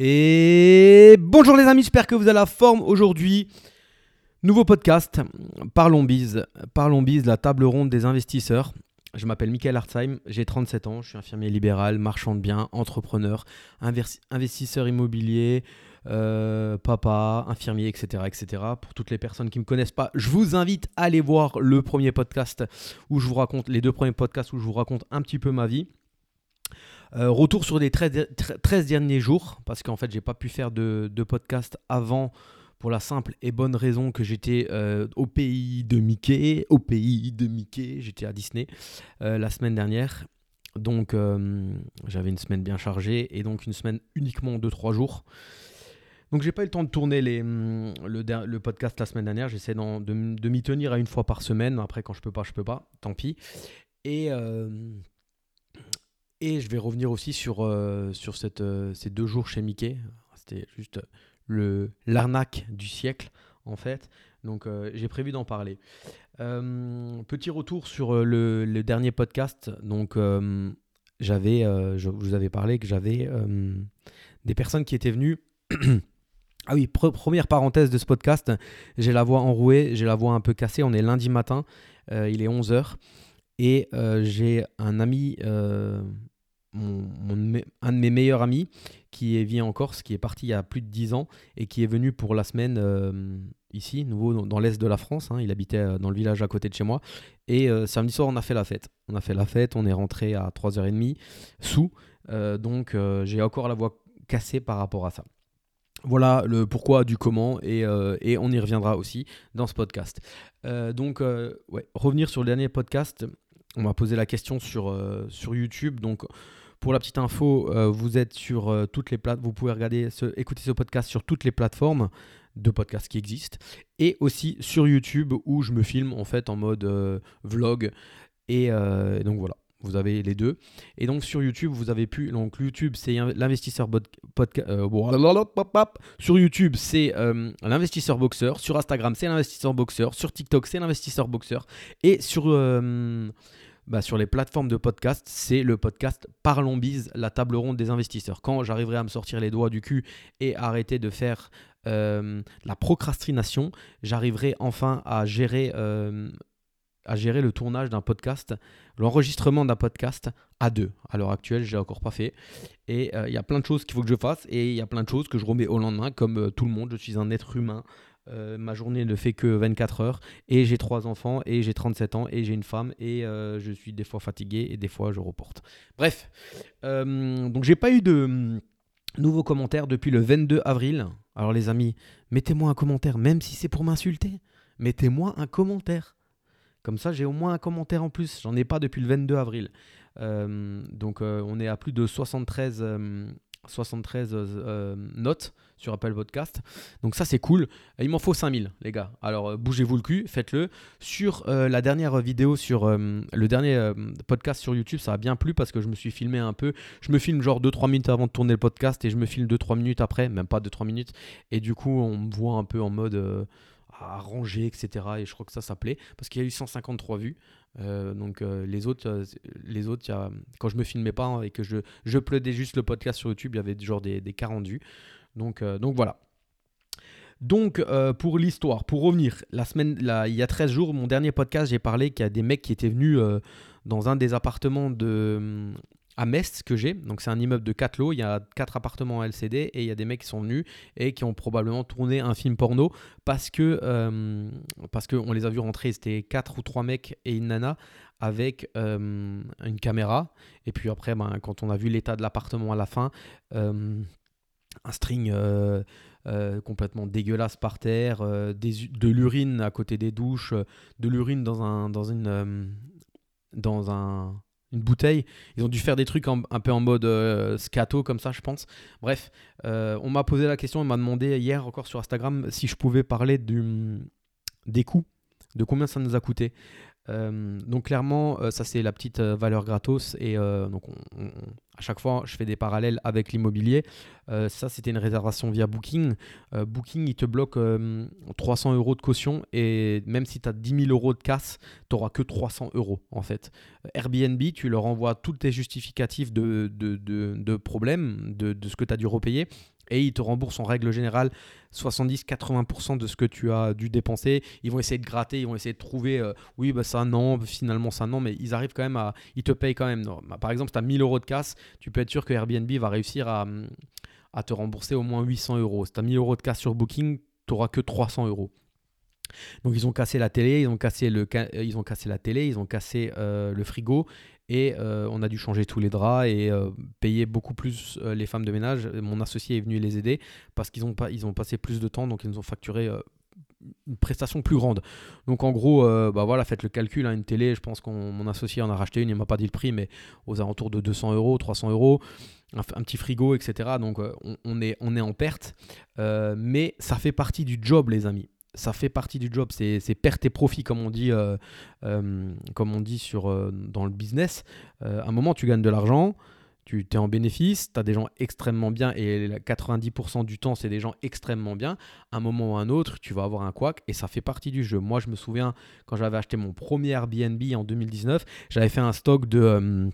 Et bonjour les amis, j'espère que vous avez la forme aujourd'hui. Nouveau podcast, Parlons Bise. Parlons Bise, la table ronde des investisseurs. Je m'appelle Michael Hartzheim, j'ai 37 ans, je suis infirmier libéral, marchand de biens, entrepreneur, investisseur immobilier, euh, papa, infirmier, etc., etc. Pour toutes les personnes qui ne me connaissent pas, je vous invite à aller voir le premier podcast où je vous raconte, les deux premiers podcasts où je vous raconte un petit peu ma vie. Euh, retour sur les 13, derniers jours, parce qu'en fait, j'ai pas pu faire de, podcast avant pour la simple et bonne raison que j'étais euh, au pays de Mickey, au pays de Mickey, j'étais à Disney euh, la semaine dernière. Donc j'avais une semaine bien chargée et donc une semaine uniquement de 3 jours. Donc j'ai pas eu le temps de tourner hum, le, podcast la semaine dernière. J'essaie de, de m'y tenir à une fois par semaine. Après quand je peux pas, je peux pas. Tant pis. Et et je vais revenir aussi sur, euh, sur euh, ces deux jours chez Mickey. C'était juste le, l'arnaque du siècle, en fait. Donc euh, j'ai prévu d'en parler. petit retour sur le, le dernier podcast. Donc j'avais, je vous avais parlé que j'avais des personnes qui étaient venues. ah oui, première parenthèse de ce podcast. J'ai la voix enrouée, j'ai la voix un peu cassée. On est lundi matin, il est 11h. Et j'ai un ami un de mes meilleurs amis qui vit en Corse, qui est parti il y a plus de 10 ans et qui est venu pour la semaine euh, ici, nouveau dans, l'est de la France. Hein. il habitait euh, dans le village à côté de chez moi. Et euh, samedi soir, on a fait la fête. On a fait la fête, on est rentré à 3h30 sous. donc j'ai encore la voix cassée par rapport à ça. Voilà le pourquoi du comment et, et on y reviendra aussi dans ce podcast. donc, revenir sur le dernier podcast, on m'a posé la question sur, sur YouTube. Donc, pour la petite info, euh, vous êtes sur euh, toutes les plateformes, vous pouvez regarder, écouter ce podcast sur toutes les plateformes de podcasts qui existent et aussi sur YouTube où je me filme en fait en mode euh, vlog et donc voilà. Vous avez les deux. Et donc sur YouTube, vous avez pu. Donc YouTube, c'est l'investisseur podcast. sur YouTube, c'est l'investisseur boxeur. Sur Instagram, c'est l'investisseur boxeur. Sur TikTok, c'est l'investisseur boxeur. Et sur bah, sur les plateformes de podcast, c'est le podcast Parlons Bise, la table ronde des investisseurs. Quand j'arriverai à me sortir les doigts du cul et arrêter de faire euh, la procrastination, j'arriverai enfin à gérer, euh, à gérer le tournage d'un podcast, l'enregistrement d'un podcast à deux. À l'heure actuelle, je l'ai encore pas fait. Et euh, il y a plein de choses qu'il faut que je fasse et il y a plein de choses que je remets au lendemain, comme tout le monde. Je suis un être humain. Euh, ma journée ne fait que 24 heures et j'ai trois enfants et j'ai 37 ans et j'ai une femme et euh, je suis des fois fatigué et des fois je reporte. Bref, euh, donc j'ai pas eu de hum, nouveaux commentaires depuis le 22 avril. Alors les amis, mettez-moi un commentaire, même si c'est pour m'insulter. Mettez-moi un commentaire. Comme ça, j'ai au moins un commentaire en plus. J'en ai pas depuis le 22 avril. donc on est à plus de 73 73 euh, euh, notes sur Apple Podcast. Donc ça c'est cool. Il m'en faut 5000 les gars. Alors euh, bougez-vous le cul, faites-le. Sur la dernière vidéo, sur le dernier podcast sur YouTube, ça a bien plu parce que je me suis filmé un peu. Je me filme genre 2-3 minutes avant de tourner le podcast et je me filme 2-3 minutes après, même pas 2-3 minutes. Et du coup on me voit un peu en mode à etc. Et je crois que ça, ça plaît parce qu'il y a eu 153 vues. Euh, donc euh, les autres, euh, les autres quand je me filmais pas hein, et que je, je juste le podcast sur YouTube, il y avait genre des, des 40 vues. Donc, donc voilà. Donc, pour l'histoire, pour revenir, la semaine, il y a 13 jours, mon dernier podcast, j'ai parlé qu'il y a des mecs qui étaient venus dans un des appartements de, à Metz que j'ai. Donc c'est un immeuble de 4 lots, il y a 4 appartements LCD et il y a des mecs qui sont venus et qui ont probablement tourné un film porno parce que euh, parce qu'on les a vus rentrer, c'était 4 ou 3 mecs et une nana avec euh, une caméra. Et puis après, ben, quand on a vu l'état de l'appartement à la fin, euh, un string complètement dégueulasse par terre, de l'urine à côté des douches, de l'urine dans un dans un une bouteille. Ils ont dû faire des trucs un peu en mode euh, scato comme ça, je pense. Bref, euh, on m'a posé la question, on m'a demandé hier encore sur Instagram si je pouvais parler des coûts, de combien ça nous a coûté. Euh, donc clairement, ça c'est la petite valeur gratos et donc à chaque fois je fais des parallèles avec l'immobilier. ça c'était une réservation via Booking. Booking il te bloque 300 euros de caution et même si tu as 10 000 euros de casse, tu n'auras que 300 euros en fait. Airbnb, tu leur envoies tous tes justificatifs de, de, de, problèmes, de, ce que tu as dû repayer et ils te remboursent en règle générale 70-80% de ce que tu as dû dépenser. Ils vont essayer de gratter, ils vont essayer de trouver, euh, oui, bah ça non, finalement ça non, mais ils arrivent quand même à, ils te payent quand même. Bah, par exemple, si tu as 1000 euros de casse, tu peux être sûr que Airbnb va réussir à, te rembourser au moins 800 euros. Si tu as 1000 euros de casse sur Booking, tu n'auras que 300 euros. Donc ils ont cassé la télé, ils ont cassé, le, ils ont cassé la télé, ils ont cassé euh, le frigo et euh, on a dû changer tous les draps et euh, payer beaucoup plus les femmes de ménage. Mon associé est venu les aider parce qu'ils ont, pas, ils ont passé plus de temps, donc ils nous ont facturé une prestation plus grande. Donc en gros, bah voilà, faites le calcul. Hein, une télé, je pense que mon associé en a racheté une, il m'a pas dit le prix, mais aux alentours de 200 euros, 300 euros. Un, petit frigo, etc. Donc on, est, on est en perte. mais ça fait partie du job, les amis ça fait partie du job, c'est perte et profit comme on dit, euh, euh, comme on dit sur, euh, dans le business. à un moment, tu gagnes de l'argent, tu es en bénéfice, tu as des gens extrêmement bien et 90% du temps, c'est des gens extrêmement bien. À un moment ou un autre, tu vas avoir un couac et ça fait partie du jeu. Moi, je me souviens quand j'avais acheté mon premier Airbnb en 2019, j'avais fait un stock de...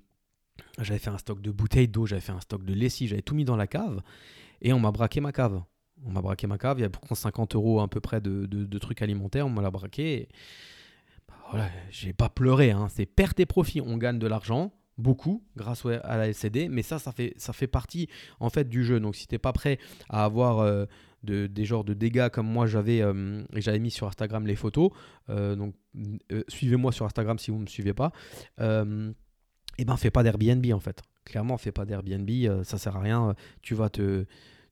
j'avais fait un stock de bouteilles d'eau, j'avais fait un stock de lessive, j'avais tout mis dans la cave et on m'a braqué ma cave on m'a braqué ma cave, il y a pourtant 50 euros à peu près de, trucs alimentaires, on m'a l'a braqué. Bah, voilà, pas pleuré, hein. c'est perte et profit. On gagne de l'argent, beaucoup, grâce à la LCD, mais ça, ça fait, ça fait partie en fait du jeu. Donc si t'es pas prêt à avoir euh, des genres de dégâts comme moi j'avais euh, et mis sur Instagram les photos, euh, donc suivez-moi sur Instagram si vous me suivez pas. et ben fais pas d'Airbnb en fait. Clairement, fais pas d'Airbnb, ça sert à rien. Tu vas te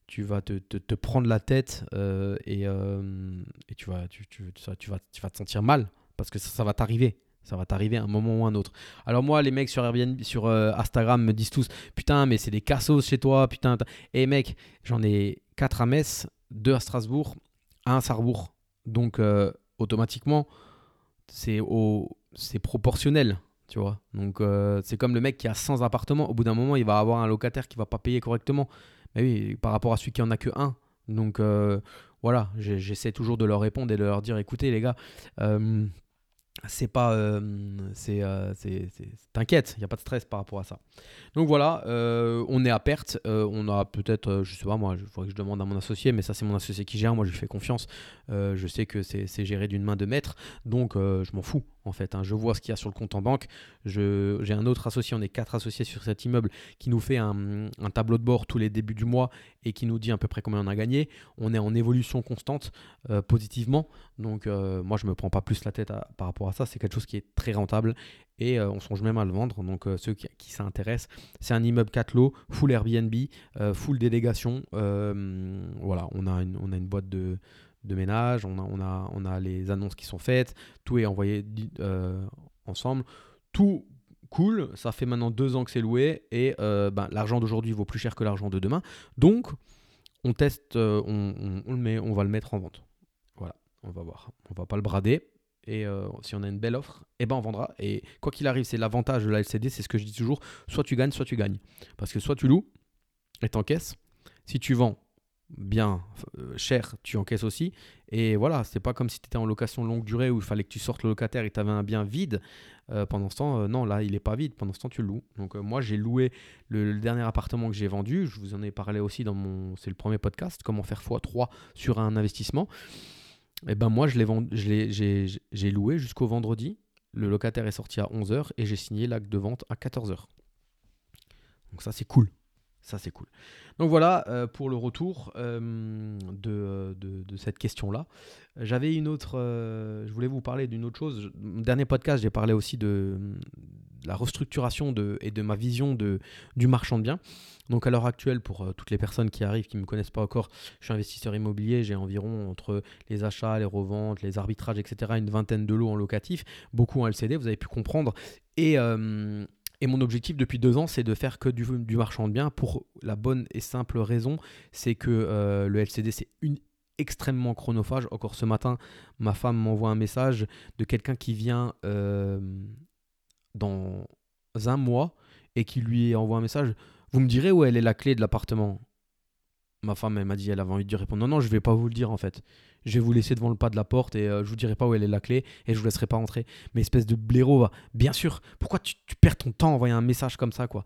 tu vas te, te, prendre la tête euh, et, euh, et, tu, vas, tu, tu, tu, vas, tu vas te sentir mal parce que ça, ça va t'arriver. Ça va t'arriver à un moment ou un autre. Alors moi, les mecs sur Airbnb, sur euh, Instagram me disent tous Putain, mais c'est des cassos chez toi. Putain. Et mec, j'en ai 4 à Metz, 2 à Strasbourg, 1 à Sarrebourg. Donc automatiquement, c'est au... proportionnel. Tu vois Donc c'est comme le mec qui a 100 appartements. Au bout d'un moment, il va avoir un locataire qui va pas payer correctement oui, par rapport à celui qui en a que un. Donc euh, voilà, j'essaie toujours de leur répondre et de leur dire écoutez les gars, euh, c'est pas. Euh, c'est, t'inquiète, il n'y a pas de stress par rapport à ça. Donc voilà, on est à perte. on a peut-être, je sais pas moi, il faudrait que je demande à mon associé, mais ça c'est mon associé qui gère. Moi je lui fais confiance. je sais que c'est, géré d'une main de maître, donc je m'en fous en fait. Hein. Je vois ce qu'il y a sur le compte en banque. J'ai un autre associé, on est quatre associés sur cet immeuble, qui nous fait un, tableau de bord tous les débuts du mois et qui nous dit à peu près combien on a gagné. On est en évolution constante euh, positivement. Donc euh, moi, je ne me prends pas plus la tête par rapport à ça. C'est quelque chose qui est très rentable et euh, on songe même à le vendre. Donc ceux qui, s'intéressent, c'est un immeuble 4 lots, full Airbnb, full délégation. voilà, on a on a une boîte de de ménage, on a, on, a, on a les annonces qui sont faites, tout est envoyé euh, ensemble. Tout cool, ça fait maintenant deux ans que c'est loué et euh, ben, l'argent d'aujourd'hui vaut plus cher que l'argent de demain. Donc, on teste, euh, on, le met, on va le mettre en vente. Voilà, on va voir. On va pas le brader. Et si on a une belle offre, eh ben on vendra. Et quoi qu'il arrive, c'est l'avantage de la LCD, c'est ce que je dis toujours. Soit tu gagnes, soit tu gagnes. Parce que soit tu loues et t'encaisses. Si tu vends, bien euh, cher, tu encaisses aussi. Et voilà, c'est pas comme si tu étais en location longue durée où il fallait que tu sortes le locataire et tu avais un bien vide. Euh, pendant ce temps, euh, non, là, il est pas vide. Pendant ce temps, tu le loues. Donc, moi, j'ai loué le, dernier appartement que j'ai vendu. Je vous en ai parlé aussi dans mon. C'est le premier podcast, comment faire x3 sur un investissement. Eh ben, moi, je l'ai j'ai loué jusqu'au vendredi. Le locataire est sorti à 11h et j'ai signé l'acte de vente à 14h. Donc, ça, c'est cool. Ça, c'est cool. Donc voilà euh, pour le retour euh, de, de, cette question-là. J'avais une autre. Euh, je voulais vous parler d'une autre chose. Mon dernier podcast, j'ai parlé aussi de, la restructuration de, et de ma vision de, du marchand de biens. Donc à l'heure actuelle, pour toutes les personnes qui arrivent, qui ne me connaissent pas encore, je suis investisseur immobilier. J'ai environ entre les achats, les reventes, les arbitrages, etc., une vingtaine de lots en locatif, beaucoup en LCD, vous avez pu comprendre. Et et mon objectif depuis deux ans, c'est de faire que du, marchand de biens pour la bonne et simple raison, c'est que euh, le LCD, c'est une extrêmement chronophage. Encore ce matin, ma femme m'envoie un message de quelqu'un qui vient euh, dans un mois et qui lui envoie un message. Vous me direz où elle est la clé de l'appartement Ma femme, elle m'a dit, elle avait envie de répondre. Non, non, je vais pas vous le dire en fait je vais vous laisser devant le pas de la porte et euh, je vous dirai pas où elle est la clé et je vous laisserai pas rentrer. Mais espèce de blaireau, bien sûr, pourquoi tu, perds ton temps à envoyer un message comme ça, quoi?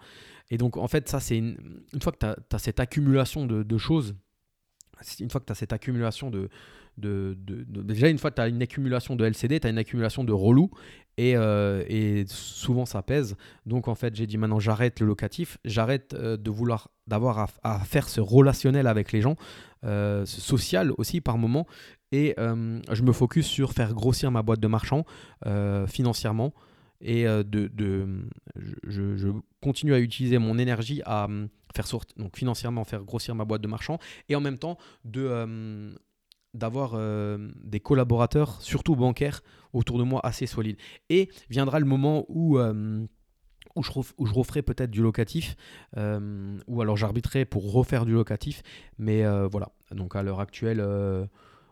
Et donc, en fait, ça, c'est une, fois que tu as, cette accumulation de, choses, une fois que tu as cette accumulation de, de, Déjà, une fois tu as une accumulation de LCD, tu as une accumulation de relou. Et, euh, et, souvent, ça pèse. Donc, en fait, j'ai dit maintenant, j'arrête le locatif. J'arrête euh, de vouloir d'avoir à, faire ce relationnel avec les gens, euh, ce social aussi par moment. Et je me focus sur faire grossir ma boîte de marchand financièrement. Et de je, je, continue à utiliser mon énergie à faire sortir, donc financièrement faire grossir ma boîte de marchand. Et en même temps, de d'avoir euh, des collaborateurs, surtout bancaires, autour de moi assez solides. Et viendra le moment où, euh, où, je, où, je, referai peut-être du locatif, euh, ou alors j'arbitrerai pour refaire du locatif. Mais voilà, donc à l'heure actuelle,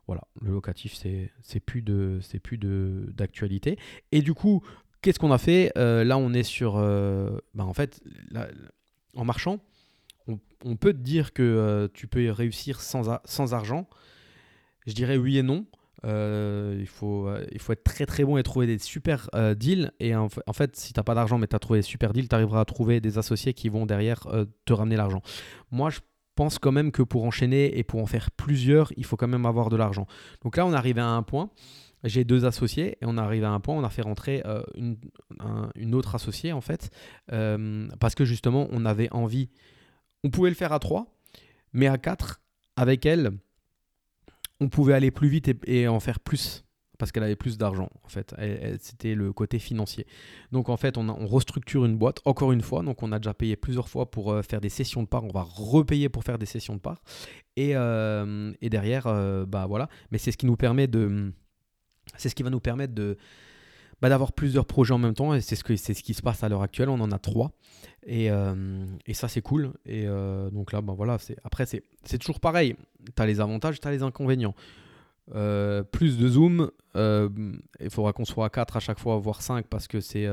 voilà, le locatif, c'est c'est plus d'actualité. Et du coup, qu'est-ce qu'on a fait? Là, on est sur... Ben, en fait, en marchand, on, on, peut te dire que tu peux réussir sans, sans argent. Je dirais oui et non. Euh, il, faut, euh, il faut être très très bon et trouver des super euh, deals. Et en, fait, si tu n'as pas d'argent mais tu as trouvé des super deals, tu arriveras à trouver des associés qui vont derrière te ramener l'argent. Moi, je pense quand même que pour enchaîner et pour en faire plusieurs, il faut quand même avoir de l'argent. Donc là, on est arrivé à un point. J'ai deux associés et on est arrivé à un point, on a fait rentrer une, autre associée en fait, parce que justement, on avait envie. On pouvait le faire à trois, mais à quatre, avec elle, on pouvait aller plus vite et, en faire plus parce qu'elle avait plus d'argent en fait. C'était le côté financier. Donc en fait, on, restructure une boîte encore une fois. Donc on a déjà payé plusieurs fois pour euh, faire des sessions de parts. On va repayer pour faire des sessions de parts. Et, euh, derrière, euh, bah voilà. Mais c'est ce qui nous permet de, c'est ce qui va nous permettre de bah, d'avoir plusieurs projets en même temps. Et c'est ce, ce qui se passe à l'heure actuelle. On en a trois. Et, euh, et ça, c'est cool. Et euh, donc là, bah, voilà, c'est, après, c'est, c'est toujours pareil. Tu as les avantages, tu as les inconvénients. Euh, plus de zoom, il faudra qu'on soit à 4 à chaque fois, voire 5, parce que c'est.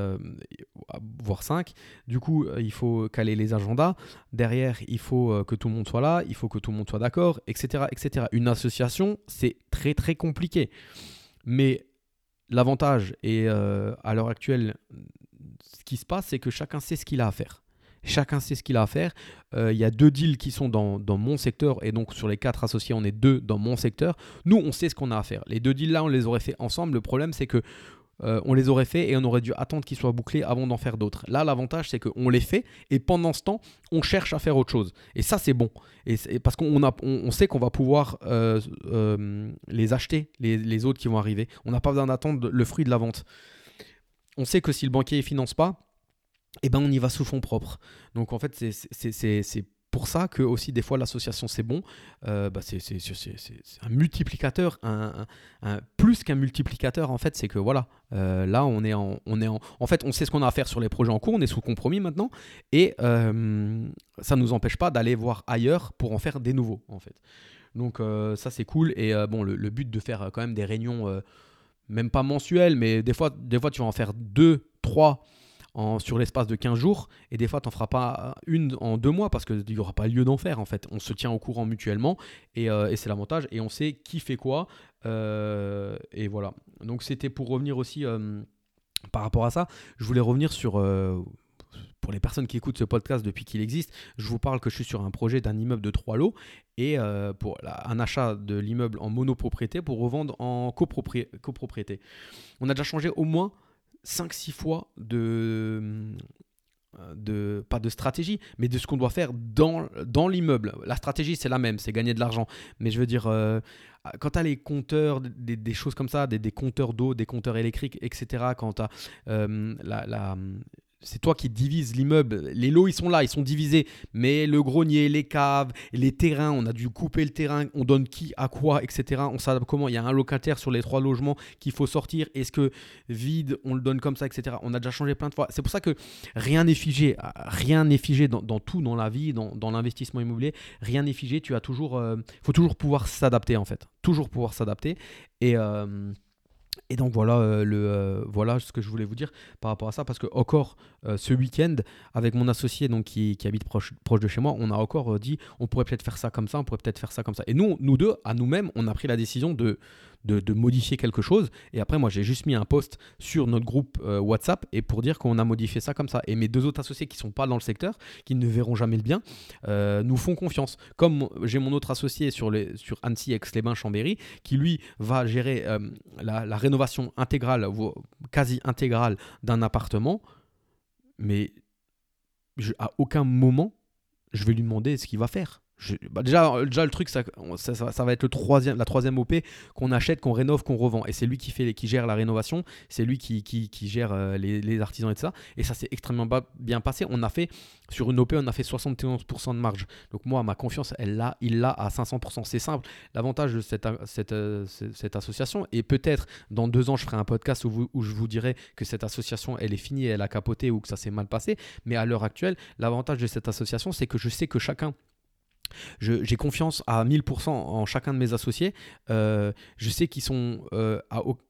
voire 5. Du coup, il faut caler les agendas. Derrière, il faut que tout le monde soit là, il faut que tout le monde soit d'accord, etc. etc. Une association, c'est très très compliqué. Mais L'avantage, et euh, à l'heure actuelle, ce qui se passe, c'est que chacun sait ce qu'il a à faire. Chacun sait ce qu'il a à faire. Euh, il y a deux deals qui sont dans, mon secteur, et donc sur les quatre associés, on est deux dans mon secteur. Nous, on sait ce qu'on a à faire. Les deux deals là, on les aurait fait ensemble. Le problème, c'est que euh, on les aurait fait et on aurait dû attendre qu'ils soient bouclés avant d'en faire d'autres. Là, l'avantage, c'est qu'on les fait et pendant ce temps, on cherche à faire autre chose. Et ça, c'est bon. Et, parce qu'on on, sait qu'on va pouvoir euh, euh, les acheter, les, autres qui vont arriver. On n'a pas besoin d'attendre le fruit de la vente. On sait que si le banquier ne finance pas, eh ben on y va sous fonds propres. Donc en fait, c'est pour ça que aussi des fois l'association c'est bon. Euh, bah, c'est un multiplicateur, plus qu'un multiplicateur en fait, c'est que voilà, euh, là on est en, en, fait on sait ce qu'on a à faire sur les projets en cours, on est sous compromis maintenant et euh, ça nous empêche pas d'aller voir ailleurs pour en faire des nouveaux en fait. Donc ça c'est cool et bon le, but de faire quand même des réunions même pas mensuelles mais des fois tu vas en faire deux, trois sur l'espace de 15 jours, et des fois, tu n'en feras pas une en deux mois parce qu'il n'y aura pas lieu d'en faire en fait. On se tient au courant mutuellement, et, euh, c'est l'avantage, et on sait qui fait quoi, euh, et voilà. Donc c'était pour revenir aussi euh, par rapport à ça, je voulais revenir sur pour les personnes qui écoutent ce podcast depuis qu'il existe, je vous parle que je suis sur un projet d'un immeuble de trois lots et pour un achat de l'immeuble en monopropriété pour revendre en copropriété. On a déjà changé au moins 5-6 fois de, de, pas de stratégie, mais de ce qu'on doit faire dans, l'immeuble. La stratégie, c'est la même, c'est gagner de l'argent. Mais je veux dire, euh, quand tu les compteurs, des, choses comme ça, des, compteurs d'eau, des compteurs électriques, etc., quand tu euh, la, c'est toi qui divises l'immeuble. Les lots, ils sont là, ils sont divisés. Mais le grenier, les caves, les terrains, on a dû couper le terrain, on donne qui à quoi, etc. On s'adapte comment Il y a un locataire sur les trois logements qu'il faut sortir. Est-ce que vide, on le donne comme ça, etc. On a déjà changé plein de fois. C'est pour ça que rien n'est figé. Rien n'est figé dans, tout, dans la vie, dans, l'investissement immobilier. Rien n'est figé. Tu as toujours, euh, faut toujours pouvoir s'adapter en fait. Toujours pouvoir s'adapter. Et euh, et donc voilà, euh, le, voilà ce que je voulais vous dire par rapport à ça, parce que encore euh, ce week-end, avec mon associé donc, qui, habite proche, de chez moi, on a encore dit on pourrait peut-être faire ça comme ça, on pourrait peut-être faire ça comme ça. Et nous, nous deux, à nous-mêmes, on a pris la décision de, modifier quelque chose. Et après, moi, j'ai juste mis un post sur notre groupe euh, WhatsApp et pour dire qu'on a modifié ça comme ça. Et mes deux autres associés qui sont pas dans le secteur, qui ne verront jamais le bien, euh, nous font confiance. Comme j'ai mon autre associé sur, les, sur Annecy, Aix-les-Bains, Chambéry, qui lui va gérer euh, la, rénovation intégrale, quasi intégrale d'un appartement, mais à aucun moment, je vais lui demander ce qu'il va faire. Bah, déjà, déjà, le truc, ça, ça, va être le troisième, la troisième OP qu'on achète, qu'on rénove, qu'on revend. Et c'est lui qui, fait, qui gère la rénovation, c'est lui qui, qui, gère euh, les, artisans et tout ça. Et ça s'est extrêmement bien passé. On a fait, sur une OP, on a fait 71% de marge. Donc moi, ma confiance, elle l'a, il l'a à 500%. C'est simple. L'avantage de cette, cette, euh, cette, association, et peut-être dans deux ans, je ferai un podcast où, où je vous dirai que cette association, elle est finie, elle a capoté ou que ça s'est mal passé. Mais à l'heure actuelle, l'avantage de cette association, c'est que je sais que chacun j'ai confiance à 1000% en chacun de mes associés. Euh, je sais qu'ils sont, euh,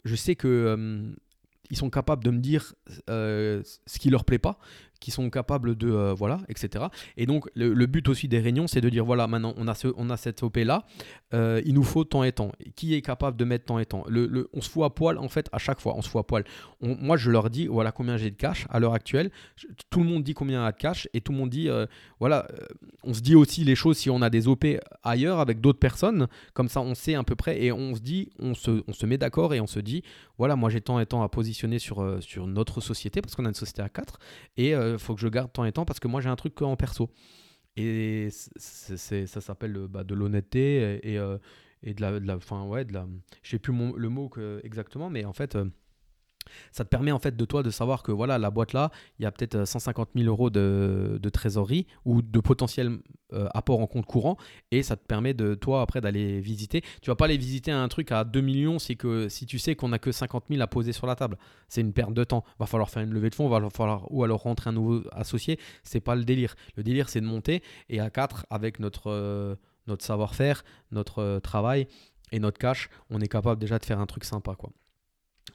je sais que euh, ils sont capables de me dire ce qui leur plaît pas, qui sont capables de euh, voilà etc et donc le, but aussi des réunions c'est de dire voilà maintenant on a ce, on a cette op là euh, il nous faut temps et temps qui est capable de mettre temps et temps le, on se fout à poil en fait à chaque fois on se fout à poil. Moi je leur dis voilà combien j'ai de cash à l'heure actuelle. Tout le monde dit combien a de cash et tout le monde dit euh, voilà on se dit aussi les choses si on a des op ailleurs avec d'autres personnes. Comme ça on sait à peu près et on se dit on se, on se met d'accord et on se dit voilà moi j'ai temps et temps à positionner sur, sur notre société parce qu'on a une société à 4 et faut que je garde temps et temps parce que moi j'ai un truc en perso. Et ça s'appelle bah, de l'honnêteté et, et, euh, de la, de fin, ouais, de la, je sais plus le mot exactement, mais en fait, euh, ça te permet en fait de toi de savoir que voilà la boîte là il y a peut-être 150 euh, 000 euros de, trésorerie ou de potentiel euh, apport en compte courant et ça te permet de toi après d'aller visiter. Tu vas pas aller visiter un truc à 2 millions si tu sais qu'on a que 50 000 à poser sur la table c'est une perte de temps. Va falloir faire une levée de fonds va falloir ou alors rentrer un nouveau associé c'est pas le délire. Le délire c'est de monter et à 4 avec notre euh, notre savoir-faire notre travail et notre cash on est capable déjà de faire un truc sympa quoi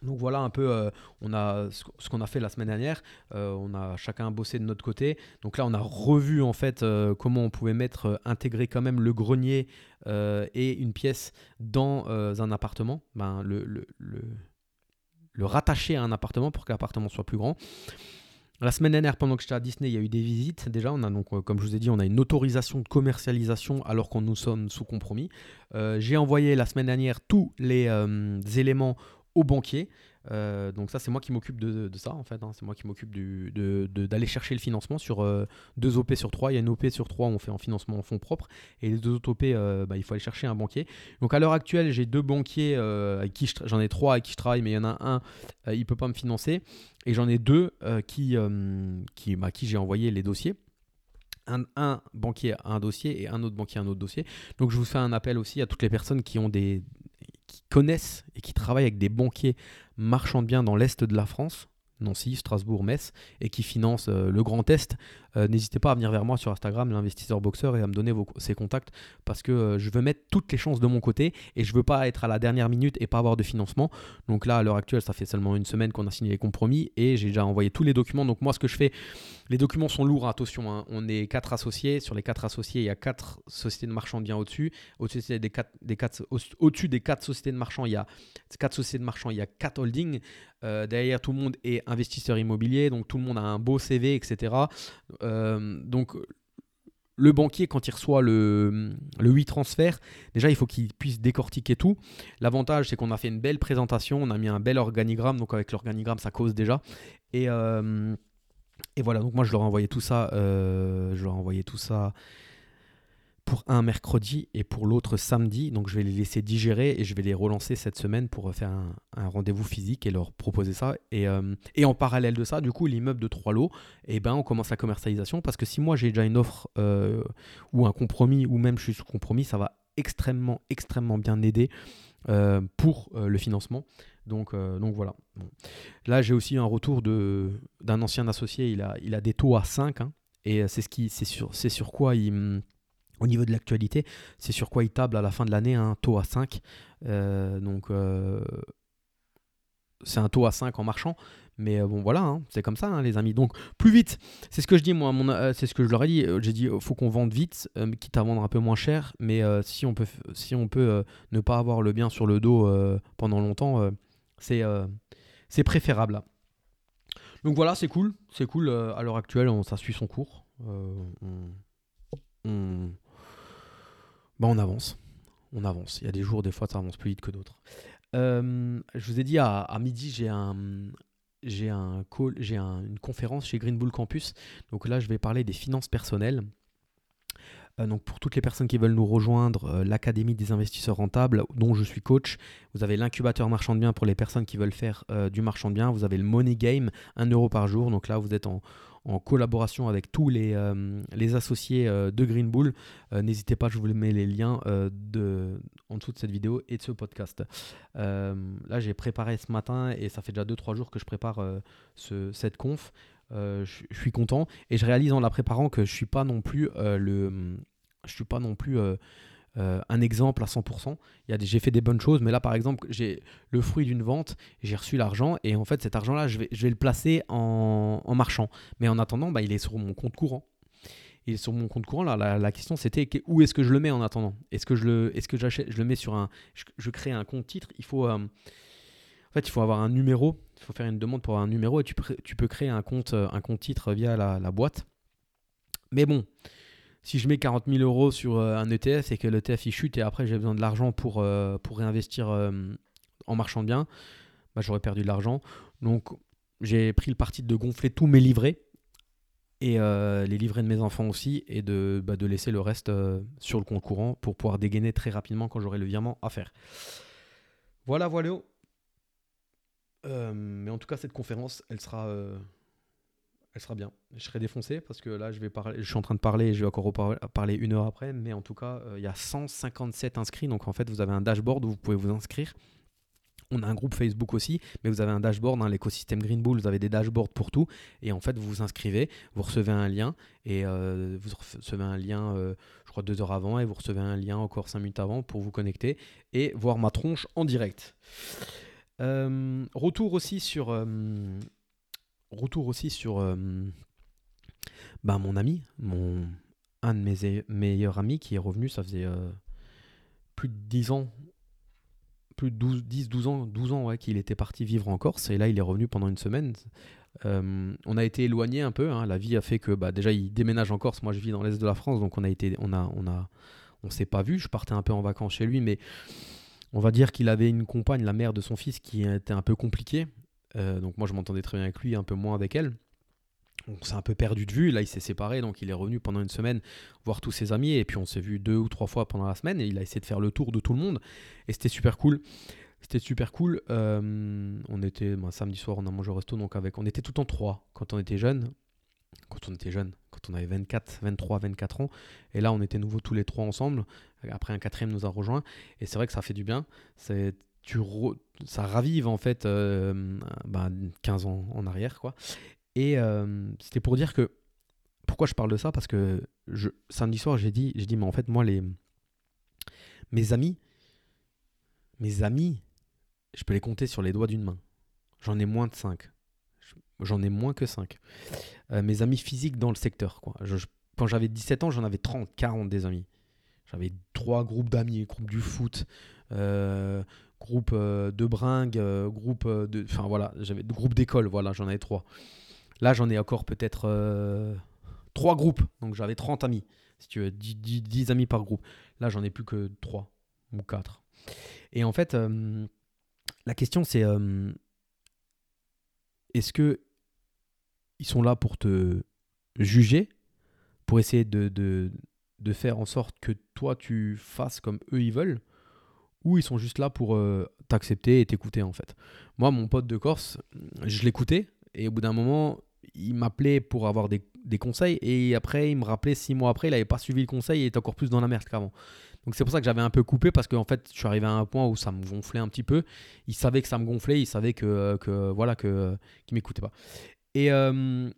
donc voilà un peu euh, ce qu'on a fait la semaine dernière. Euh, on a chacun bossé de notre côté. Donc là on a revu en fait euh, comment on pouvait mettre intégrer quand même le grenier et une pièce dans un appartement. Ben, le, rattacher à un appartement pour que l'appartement soit plus grand. La semaine dernière, pendant que j'étais à Disney, il y a eu des visites. Déjà, on a donc, comme je vous ai dit, on a une autorisation de commercialisation alors qu'on nous sommes sous compromis. J'ai envoyé la semaine dernière tous les éléments au banquier. Euh, donc ça, c'est moi qui m'occupe de, ça, en fait. Hein. C'est moi qui m'occupe d'aller chercher le financement sur euh, deux OP sur trois. Il y a une OP sur trois, on fait en financement en fonds propres. Et les deux autres OP, euh, bah, il faut aller chercher un banquier. Donc à l'heure actuelle, j'ai deux banquiers, avec qui j'en ai trois avec qui je travaille, mais il y en a un, il ne peut pas me financer. Et j'en ai deux qui, qui, bah, qui j'ai envoyé les dossiers. Un, un, banquier a un dossier et un autre banquier a un autre dossier. Donc je vous fais un appel aussi à toutes les personnes qui ont des, qui connaissent et qui travaillent avec des banquiers marchands de biens dans l'Est de la France, Nancy, Strasbourg, Metz, et qui financent euh, le Grand Est, euh, n'hésitez pas à venir vers moi sur Instagram, l'investisseur boxeur, et à me donner vos, contacts, parce que euh, je veux mettre toutes les chances de mon côté, et je veux pas être à la dernière minute et pas avoir de financement. Donc là, à l'heure actuelle, ça fait seulement une semaine qu'on a signé les compromis, et j'ai déjà envoyé tous les documents. Donc moi, ce que je fais, les documents sont lourds, attention, hein. on est quatre associés. Sur les quatre associés, il y a quatre sociétés de marchands de biens au-dessus. Au-dessus des quatre, des quatre, au-dessus des quatre sociétés de marchands, il y a quatre sociétés de marchands, il y a quatre holdings. Euh, derrière, tout le monde est investisseur immobilier, donc tout le monde a un beau CV, etc. Euh, donc le banquier, quand il reçoit le, le 8 transfert, déjà il faut qu'il puisse décortiquer tout. L'avantage, c'est qu'on a fait une belle présentation, on a mis un bel organigramme, donc avec l'organigramme, ça cause déjà. Et, euh, voilà, donc moi je leur ai envoyé tout ça, euh, je leur ai envoyé tout ça pour un mercredi et pour l'autre samedi. Donc je vais les laisser digérer et je vais les relancer cette semaine pour faire un, rendez-vous physique et leur proposer ça. Et, euh, et, en parallèle de ça, du coup, l'immeuble de trois lots, eh ben, on commence la commercialisation parce que si moi j'ai déjà une offre euh, ou un compromis ou même je suis sous compromis, ça va extrêmement, extrêmement bien aider euh, pour le financement. Donc, donc voilà. Là, j'ai aussi un retour d'un ancien associé. Il a, il a des taux à 5. Hein, et c'est ce sur, c'est sur quoi il, au niveau de l'actualité, c'est sur quoi il table à la fin de l'année, un taux à 5. Euh, donc, euh, c'est un taux à 5 en marchant. Mais bon, voilà, hein, c'est comme ça, hein, les amis. Donc, plus vite. C'est ce que je dis, moi. c'est ce que je leur ai dit. J'ai dit, faut qu'on vende vite, quitte à vendre un peu moins cher. Mais si on peut, si on peut ne pas avoir le bien sur le dos pendant longtemps, c'est préférable. Donc voilà, c'est cool. C'est cool. à l'heure actuelle, on, ça suit son cours. on, bah, on avance. On avance. Il y a des jours, des fois, ça avance plus vite que d'autres. Euh, je vous ai dit à, midi, j'ai un, j'ai un call, j'ai une conférence chez Green Bull Campus. Donc là, je vais parler des finances personnelles. Euh, donc pour toutes les personnes qui veulent nous rejoindre, euh, l'Académie des investisseurs rentables, dont je suis coach, vous avez l'incubateur marchand de biens pour les personnes qui veulent faire du marchand de biens, vous avez le Money Game, 1 euro par jour. Donc là, vous êtes en, en collaboration avec tous les, euh, les associés euh, de Green Bull. Euh, n'hésitez pas, je vous mets les liens de, en dessous de cette vidéo et de ce podcast. là, j'ai préparé ce matin et ça fait déjà 2-3 jours que je prépare ce, cette conf. je suis content et je réalise en la préparant que je suis pas non plus le je suis pas non plus un exemple à 100%. J'ai fait des bonnes choses, mais là, par exemple, j'ai le fruit d'une vente, j'ai reçu l'argent, et en fait, cet argent-là, je vais, le placer en, marchand. Mais en attendant, bah, il est sur mon compte courant. Il est sur mon compte courant. La, question, c'était où est-ce que je le mets en attendant? Est-ce que je le, est-ce que j'achète, je le mets sur un, je, crée un compte titre? Il faut, euh, en fait, il faut avoir un numéro. Il faut faire une demande pour avoir un numéro, et tu, tu peux créer un compte, un compte titre via la boîte. Mais bon, si je mets 40 000 euros sur euh, un ETF et que l'ETF il chute et après j'ai besoin de l'argent pour, euh, pour réinvestir euh, en marchand de biens, bah, j'aurais perdu de l'argent. Donc j'ai pris le parti de gonfler tous mes livrets et les livrets de mes enfants aussi et de, bah, de laisser le reste sur le compte courant pour pouvoir dégainer très rapidement quand j'aurai le virement à faire. Voilà, voilà. mais en tout cas, cette conférence, elle sera elle sera bien. Je serai défoncé parce que là, je, vais parler, je suis en train de parler et je vais encore parler une heure après. Mais en tout cas, euh, il y a 157 inscrits. Donc en fait, vous avez un dashboard où vous pouvez vous inscrire. On a un groupe Facebook aussi, mais vous avez un dashboard, dans l'écosystème Green Bull, vous avez des dashboards pour tout. Et en fait, vous vous inscrivez, vous recevez un lien, et euh, vous recevez un lien, euh, je crois, deux heures avant, et vous recevez un lien encore cinq minutes avant pour vous connecter et voir ma tronche en direct. retour aussi sur retour aussi sur euh, bah, mon ami, un de mes meilleurs amis qui est revenu, ça faisait euh, plus de 10 ans, plus de 12, 10, 12 ans, 12 ans qu'il était parti vivre en Corse, et là il est revenu pendant une semaine. Euh, on a été éloigné un peu, hein. la vie a fait que bah, déjà il déménage en Corse, moi je vis dans l'est de la France, donc on a été, on a, on a, on s'est pas vu, je partais un peu en vacances chez lui, mais on va dire qu'il avait une compagne, la mère de son fils, qui était un peu compliquée, donc moi je m'entendais très bien avec lui, un peu moins avec elle. On s'est un peu perdu de vue, là il s'est séparé, donc il est revenu pendant une semaine voir tous ses amis, et puis on s'est vu deux ou trois fois pendant la semaine, et il a essayé de faire le tour de tout le monde, et c'était super cool. C'était super cool. Euh, on était ben, samedi soir, on a mangé au resto, donc avec, on était tout en trois quand on était jeune. Quand on était jeune, quand on avait 24, 23, 24 ans. Et là, on était nouveau tous les trois ensemble. Après, un quatrième nous a rejoint. Et c'est vrai que ça fait du bien. C'est ça ravive en fait 15 euh, bah, ans en arrière quoi. Et euh, c'était pour dire que pourquoi je parle de ça? Parce que samedi soir j'ai dit j'ai dit mais en fait moi les mes amis mes amis je peux les compter sur les doigts d'une main. J'en ai moins de 5. J'en ai moins que 5. Euh, mes amis physiques dans le secteur quoi. quand j'avais 17 ans, j'en avais 30, 40 des amis. J'avais trois groupes d'amis, groupe du foot, groupe euh, de bringues, euh, groupe euh, de. Enfin voilà, j'avais groupe d'école, voilà, j'en avais trois. Là, j'en ai encore peut-être trois groupes, donc j'avais 30 amis, si tu veux, 10, amis par groupe. Là, j'en ai plus que trois ou quatre. Et en fait, la question c'est est-ce que ils sont là pour te juger, pour essayer de, de faire en sorte que toi tu fasses comme eux ils veulent ou ils sont juste là pour euh, t'accepter et t'écouter en fait. Moi, mon pote de Corse, je l'écoutais et au bout d'un moment, il m'appelait pour avoir des, conseils et après, il me rappelait six mois après, il n'avait pas suivi le conseil et était encore plus dans la merde qu'avant. Donc c'est pour ça que j'avais un peu coupé parce qu'en fait, je suis arrivé à un point où ça me gonflait un petit peu. Il savait que ça me gonflait, il savait que, que voilà que qu'il m'écoutait pas. Et euh,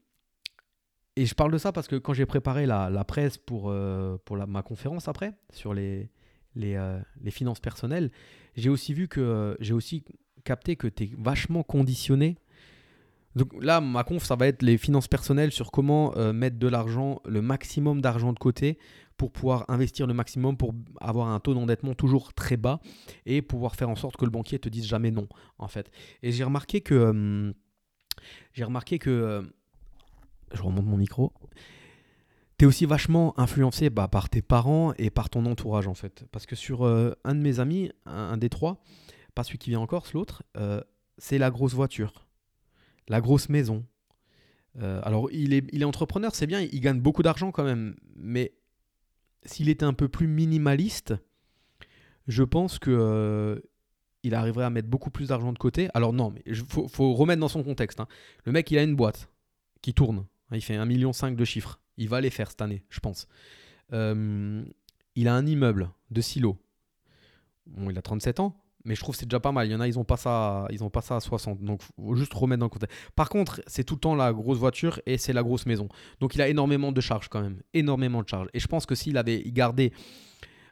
et je parle de ça parce que quand j'ai préparé la, presse pour, euh, pour ma conférence après sur les, les, euh, les finances personnelles, j'ai aussi vu que j'ai aussi capter que tu es vachement conditionné. Donc là, ma conf, ça va être les finances personnelles sur comment euh, mettre de l'argent, le maximum d'argent de côté pour pouvoir investir le maximum, pour avoir un taux d'endettement toujours très bas et pouvoir faire en sorte que le banquier te dise jamais non, en fait. Et j'ai remarqué que... Euh, j'ai remarqué que... Euh, je remonte mon micro. Tu es aussi vachement influencé bah, par tes parents et par ton entourage, en fait. Parce que sur un de mes amis, un, des trois, pas celui qui vient en Corse, l'autre, c'est la grosse voiture la grosse maison. Euh, alors, il est, il est entrepreneur, c'est bien, il gagne beaucoup d'argent quand même. Mais s'il était un peu plus minimaliste, je pense que euh, il arriverait à mettre beaucoup plus d'argent de côté. Alors non, mais il faut, remettre dans son contexte. Hein. Le mec, il a une boîte qui tourne. Il fait 1,5 million de chiffres. Il va les faire cette année, je pense. Euh, il a un immeuble de silo. Bon, il a 37 ans mais je trouve que c'est déjà pas mal. Il y en a, ils ont pas ça, pas ça à 60. Donc, juste remettre dans le contexte. Par contre, c'est tout le temps la grosse voiture et c'est la grosse maison. Donc, il a énormément de charges quand même, énormément de charges. Et je pense que s'il avait gardé,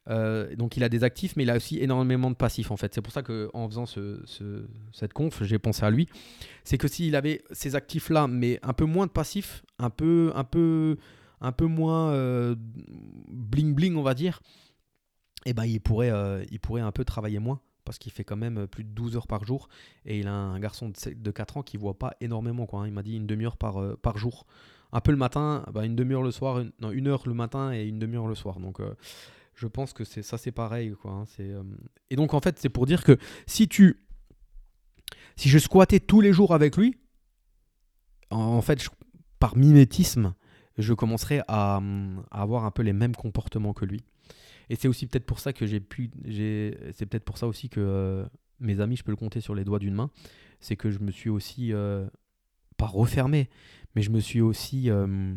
euh, donc il a des actifs, mais il a aussi énormément de passifs en fait. C'est pour ça que en faisant ce, cette conf, j'ai pensé à lui. C'est que s'il avait ces actifs là, mais un peu moins de passifs, un peu, un peu, un peu moins euh, bling bling, on va dire. Eh ben, il pourrait, euh, il pourrait un peu travailler moins parce qu'il fait quand même plus de 12 heures par jour et il a un garçon de 4 ans qui voit pas énormément. Quoi, hein. Il m'a dit une demi-heure par, par jour. Un peu le matin, bah, une demi-heure le soir, une, heure le matin et une demi-heure le soir. Donc je pense que c'est ça c'est pareil. Quoi, hein. c'est, Et donc en fait c'est pour dire que si tu... Si je squattais tous les jours avec lui, en, fait par mimétisme, je commencerais à, avoir un peu les mêmes comportements que lui. Et c'est aussi peut-être pour ça que j'ai pu. C'est peut-être pour ça aussi que euh, mes amis, je peux le compter sur les doigts d'une main. C'est que je me suis aussi. Euh, pas refermé, mais je me suis aussi euh,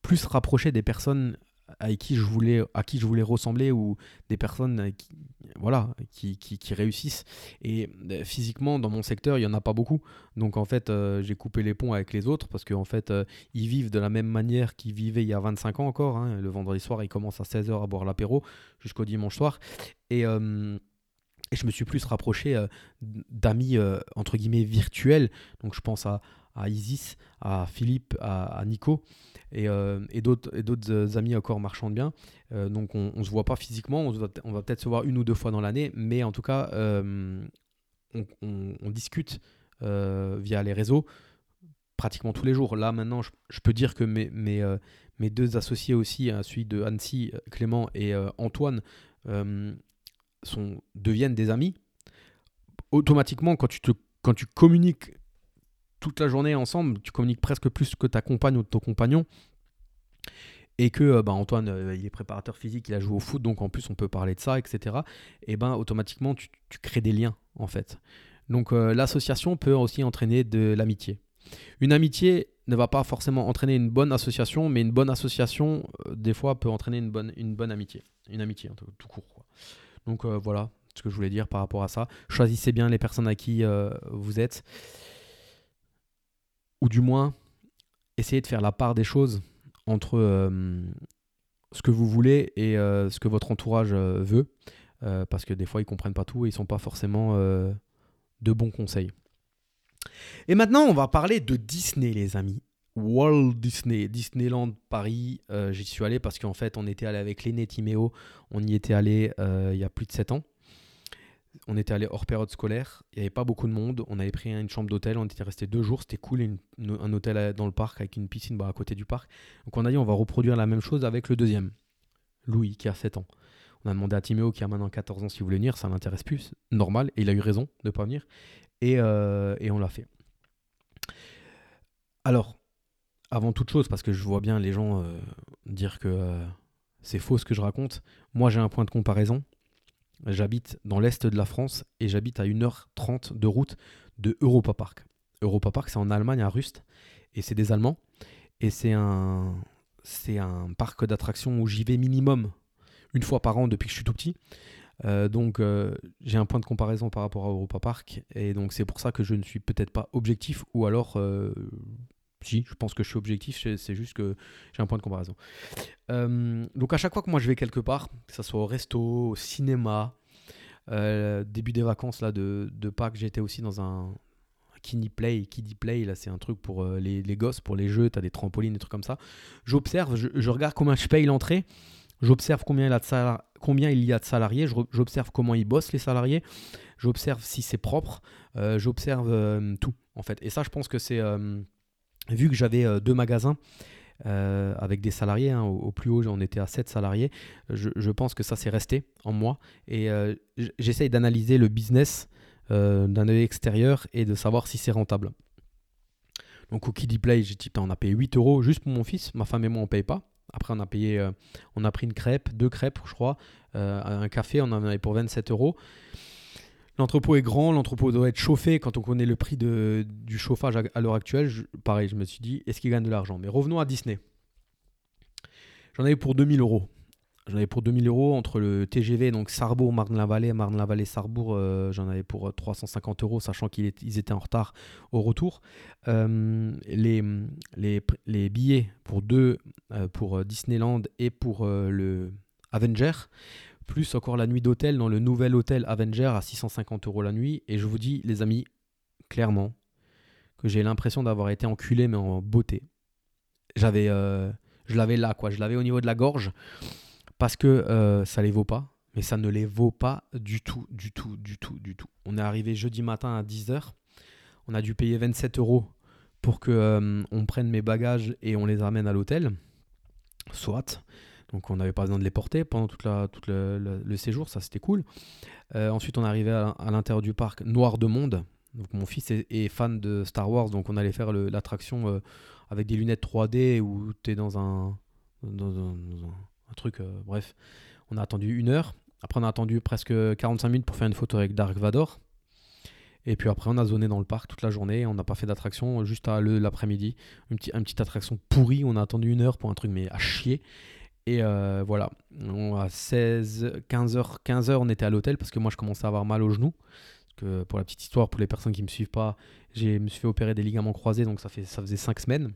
plus rapproché des personnes à qui je voulais, à qui je voulais ressembler ou des personnes qui, voilà, qui, qui, réussissent. Et euh, physiquement, dans mon secteur, il n'y en a pas beaucoup. Donc en fait, euh, j'ai coupé les ponts avec les autres parce qu'en fait, euh, ils vivent de la même manière qu'ils vivaient il y a 25 ans encore. Hein. Le vendredi soir, ils commencent à 16h à boire l'apéro jusqu'au dimanche soir. Et. et je me suis plus rapproché d'amis entre guillemets virtuels. Donc je pense à, à Isis, à Philippe, à, Nico et, euh, et d'autres euh, amis encore marchand de biens. Euh, donc on ne se voit pas physiquement, on, va, peut-être se voir une ou deux fois dans l'année, mais en tout cas, on, discute via les réseaux pratiquement tous les jours. Là maintenant, je, peux dire que mes, deux associés aussi, hein, celui de Annecy, Clément et Antoine, sont, deviennent des amis. Automatiquement, quand tu communiques toute la journée ensemble, tu communiques presque plus que ta compagne ou ton compagnon. Et que euh, bah, Antoine, euh, il est préparateur physique, il a joué au foot, donc en plus on peut parler de ça, etc. Et ben automatiquement tu, crées des liens en fait. Donc euh, l'association peut aussi entraîner de l'amitié. Une amitié ne va pas forcément entraîner une bonne association, mais une bonne association, des fois, peut entraîner une bonne, une bonne amitié. Une amitié, tout, tout court. Donc voilà ce que je voulais dire par rapport à ça. Choisissez bien les personnes à qui vous êtes ou du moins essayer de faire la part des choses entre euh, ce que vous voulez et euh, ce que votre entourage euh, veut, parce que des fois ils comprennent pas tout et ils sont pas forcément de bons conseils. Et maintenant on va parler de Disney les amis. Walt Disney, Disneyland Paris, j'y suis allé parce qu'en fait on était allé avec Léné Timéo, on y était allé il y a plus de 7 ans on était allé hors période scolaire, il n'y avait pas beaucoup de monde, on avait pris une chambre d'hôtel, on était resté deux jours, c'était cool, un hôtel dans le parc avec une piscine bah, à côté du parc. Donc on a dit on va reproduire la même chose avec le deuxième, Louis qui a 7 ans. On a demandé à Timéo qui a maintenant 14 ans s'il voulait venir, ça l'intéresse plus, normal, et il a eu raison de ne pas venir, et, euh, on l'a fait. Alors, avant toute chose, parce que je vois bien les gens euh, dire que euh, c'est faux ce que je raconte, moi j'ai un point de comparaison, J'habite dans l'est de la France et j'habite à 1h30 de route de Europa Park. Europa Park, c'est en Allemagne, à Rust, et c'est des Allemands. Et c'est un, c'est un parc d'attractions où j'y vais minimum une fois par an depuis que je suis tout petit. Euh, donc euh, j'ai un point de comparaison par rapport à Europa Park et donc c'est pour ça que je ne suis peut-être pas objectif ou alors euh, si je pense que je suis objectif c'est juste que j'ai un point de comparaison donc à chaque fois que moi je vais quelque part que ce soit au resto au cinéma Euh, début des vacances là, de, de Pâques, j'étais aussi dans un Kiddie Play. Kiddie Play, là, c'est un truc pour euh, les, les, gosses, pour les jeux. Tu as des trampolines, des trucs comme ça. J'observe, je, regarde combien je paye l'entrée. J'observe combien, il, combien il y a de salariés. J'observe comment ils bossent, les salariés. J'observe si c'est propre. Euh, j'observe tout, en fait. Et ça, je pense que c'est. Vu que j'avais deux magasins. Euh, avec des salariés. Hein, au, plus haut, on était à 7 salariés. Je, pense que ça, c'est resté en moi. Et euh, j'essaye d'analyser le business euh, d'un œil extérieur et de savoir si c'est rentable. Donc au Kiddie Play, j'ai dit, on a payé 8 euros juste pour mon fils. Ma femme et moi, on paye pas. Après, on a payé, on a pris une crêpe, deux crêpes, je crois, un café, on en avait pour 27 euros. L'entrepôt est grand, l'entrepôt doit être chauffé. Quand on connaît le prix de, du chauffage à, l'heure actuelle, pareil, je me suis dit, est-ce qu'il gagne de l'argent? Mais revenons à Disney. J'en avais pour 2000 euros. J'en avais pour 2000 euros entre le TGV, donc Sarrebourg, Marne-la-Vallée, Marne-la-Vallée, Sarrebourg. Euh, j'en avais pour 350 euros, sachant qu'ils étaient en retard au retour. Euh, les, les, les, billets pour deux, euh, pour Disneyland et pour le Avenger plus encore la nuit d'hôtel dans le nouvel hôtel Avenger à 650 euros la nuit. Et je vous dis, les amis, clairement, que j'ai l'impression d'avoir été enculé, mais en beauté. J'avais, euh, je l'avais là, quoi. Je l'avais au niveau de la gorge, parce que euh, ça les vaut pas. Mais ça ne les vaut pas du tout, du tout, du tout, du tout. On est arrivé jeudi matin à 10h. On a dû payer 27 euros pour que euh, on prenne mes bagages et on les ramène à l'hôtel. Soit. Donc on n'avait pas besoin de les porter pendant toute tout le, séjour, ça c'était cool. Euh, ensuite on est arrivé à, l'intérieur du parc Noir de Monde. Mon fils est, fan de Star Wars, donc on allait faire l'attraction euh, avec des lunettes 3D où tu es dans un, dans un, truc, euh, bref. On a attendu une heure. Après on a attendu presque 45 minutes pour faire une photo avec Dark Vador. Et puis après, on a zoné dans le parc toute la journée. On n'a pas fait d'attraction juste à l'après-midi. Une, une, petite attraction pourrie. On a attendu une heure pour un truc, mais à chier. Et euh, voilà, à 16, 15h, 15h, on était à l'hôtel parce que moi je commençais à avoir mal au genou. Que pour la petite histoire, pour les personnes qui me suivent pas, je me suis fait opérer des ligaments croisés, donc ça, fait, ça faisait 5 semaines.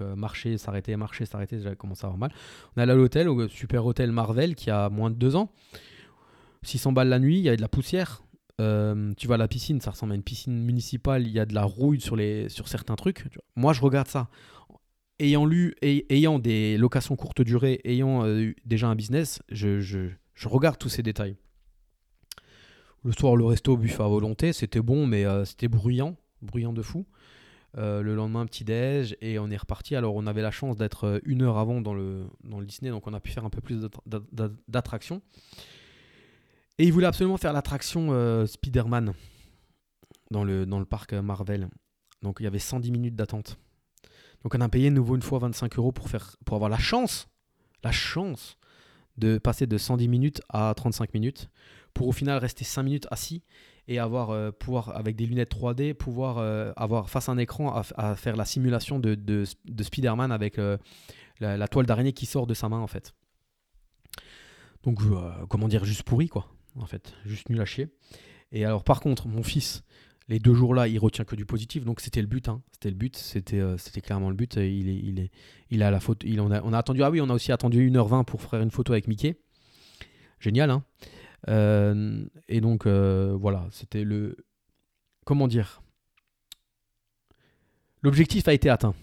Euh, marcher, s'arrêter, marcher, s'arrêter, j'avais commencé à avoir mal. On est allé à l'hôtel, au super hôtel Marvel qui a moins de 2 ans. 600 balles la nuit, il y a de la poussière. Euh, tu vas à la piscine, ça ressemble à une piscine municipale, il y a de la rouille sur, les, sur certains trucs. Moi, je regarde ça ayant lu, et, ayant des locations courte durée, ayant euh, déjà un business, je, regarde tous ces détails. Le soir, le resto, buffet à volonté, c'était bon, mais euh, c'était bruyant, bruyant de fou. Euh, le lendemain, petit déj, et on est reparti. Alors, on avait la chance d'être une heure avant dans le, dans le Disney, donc on a pu faire un peu plus d'attractions. Et il voulait absolument faire l'attraction Spider-Man dans le, dans le parc Marvel. Donc, il y avait 110 minutes d'attente. Donc on a payé nouveau une fois 25 euros pour, faire, pour avoir la chance, la chance de passer de 110 minutes à 35 minutes, pour au final rester 5 minutes assis et avoir euh, pouvoir avec des lunettes 3D pouvoir euh, avoir face à un écran à, faire la simulation de, de, Spider-Man avec euh, la, toile d'araignée qui sort de sa main en fait. Donc comment dire juste pourri quoi en fait, juste nul à chier. Et alors par contre mon fils les deux jours-là, il retient que du positif. Donc c'était le but. Hein. C'était le but. C'était, euh, c'était clairement le but. Il a la a, on a attendu. Ah oui, on a aussi attendu 1h20 pour faire une photo avec Mickey. Génial, hein euh, Et donc euh, voilà, c'était le. Comment dire? L'objectif a été atteint.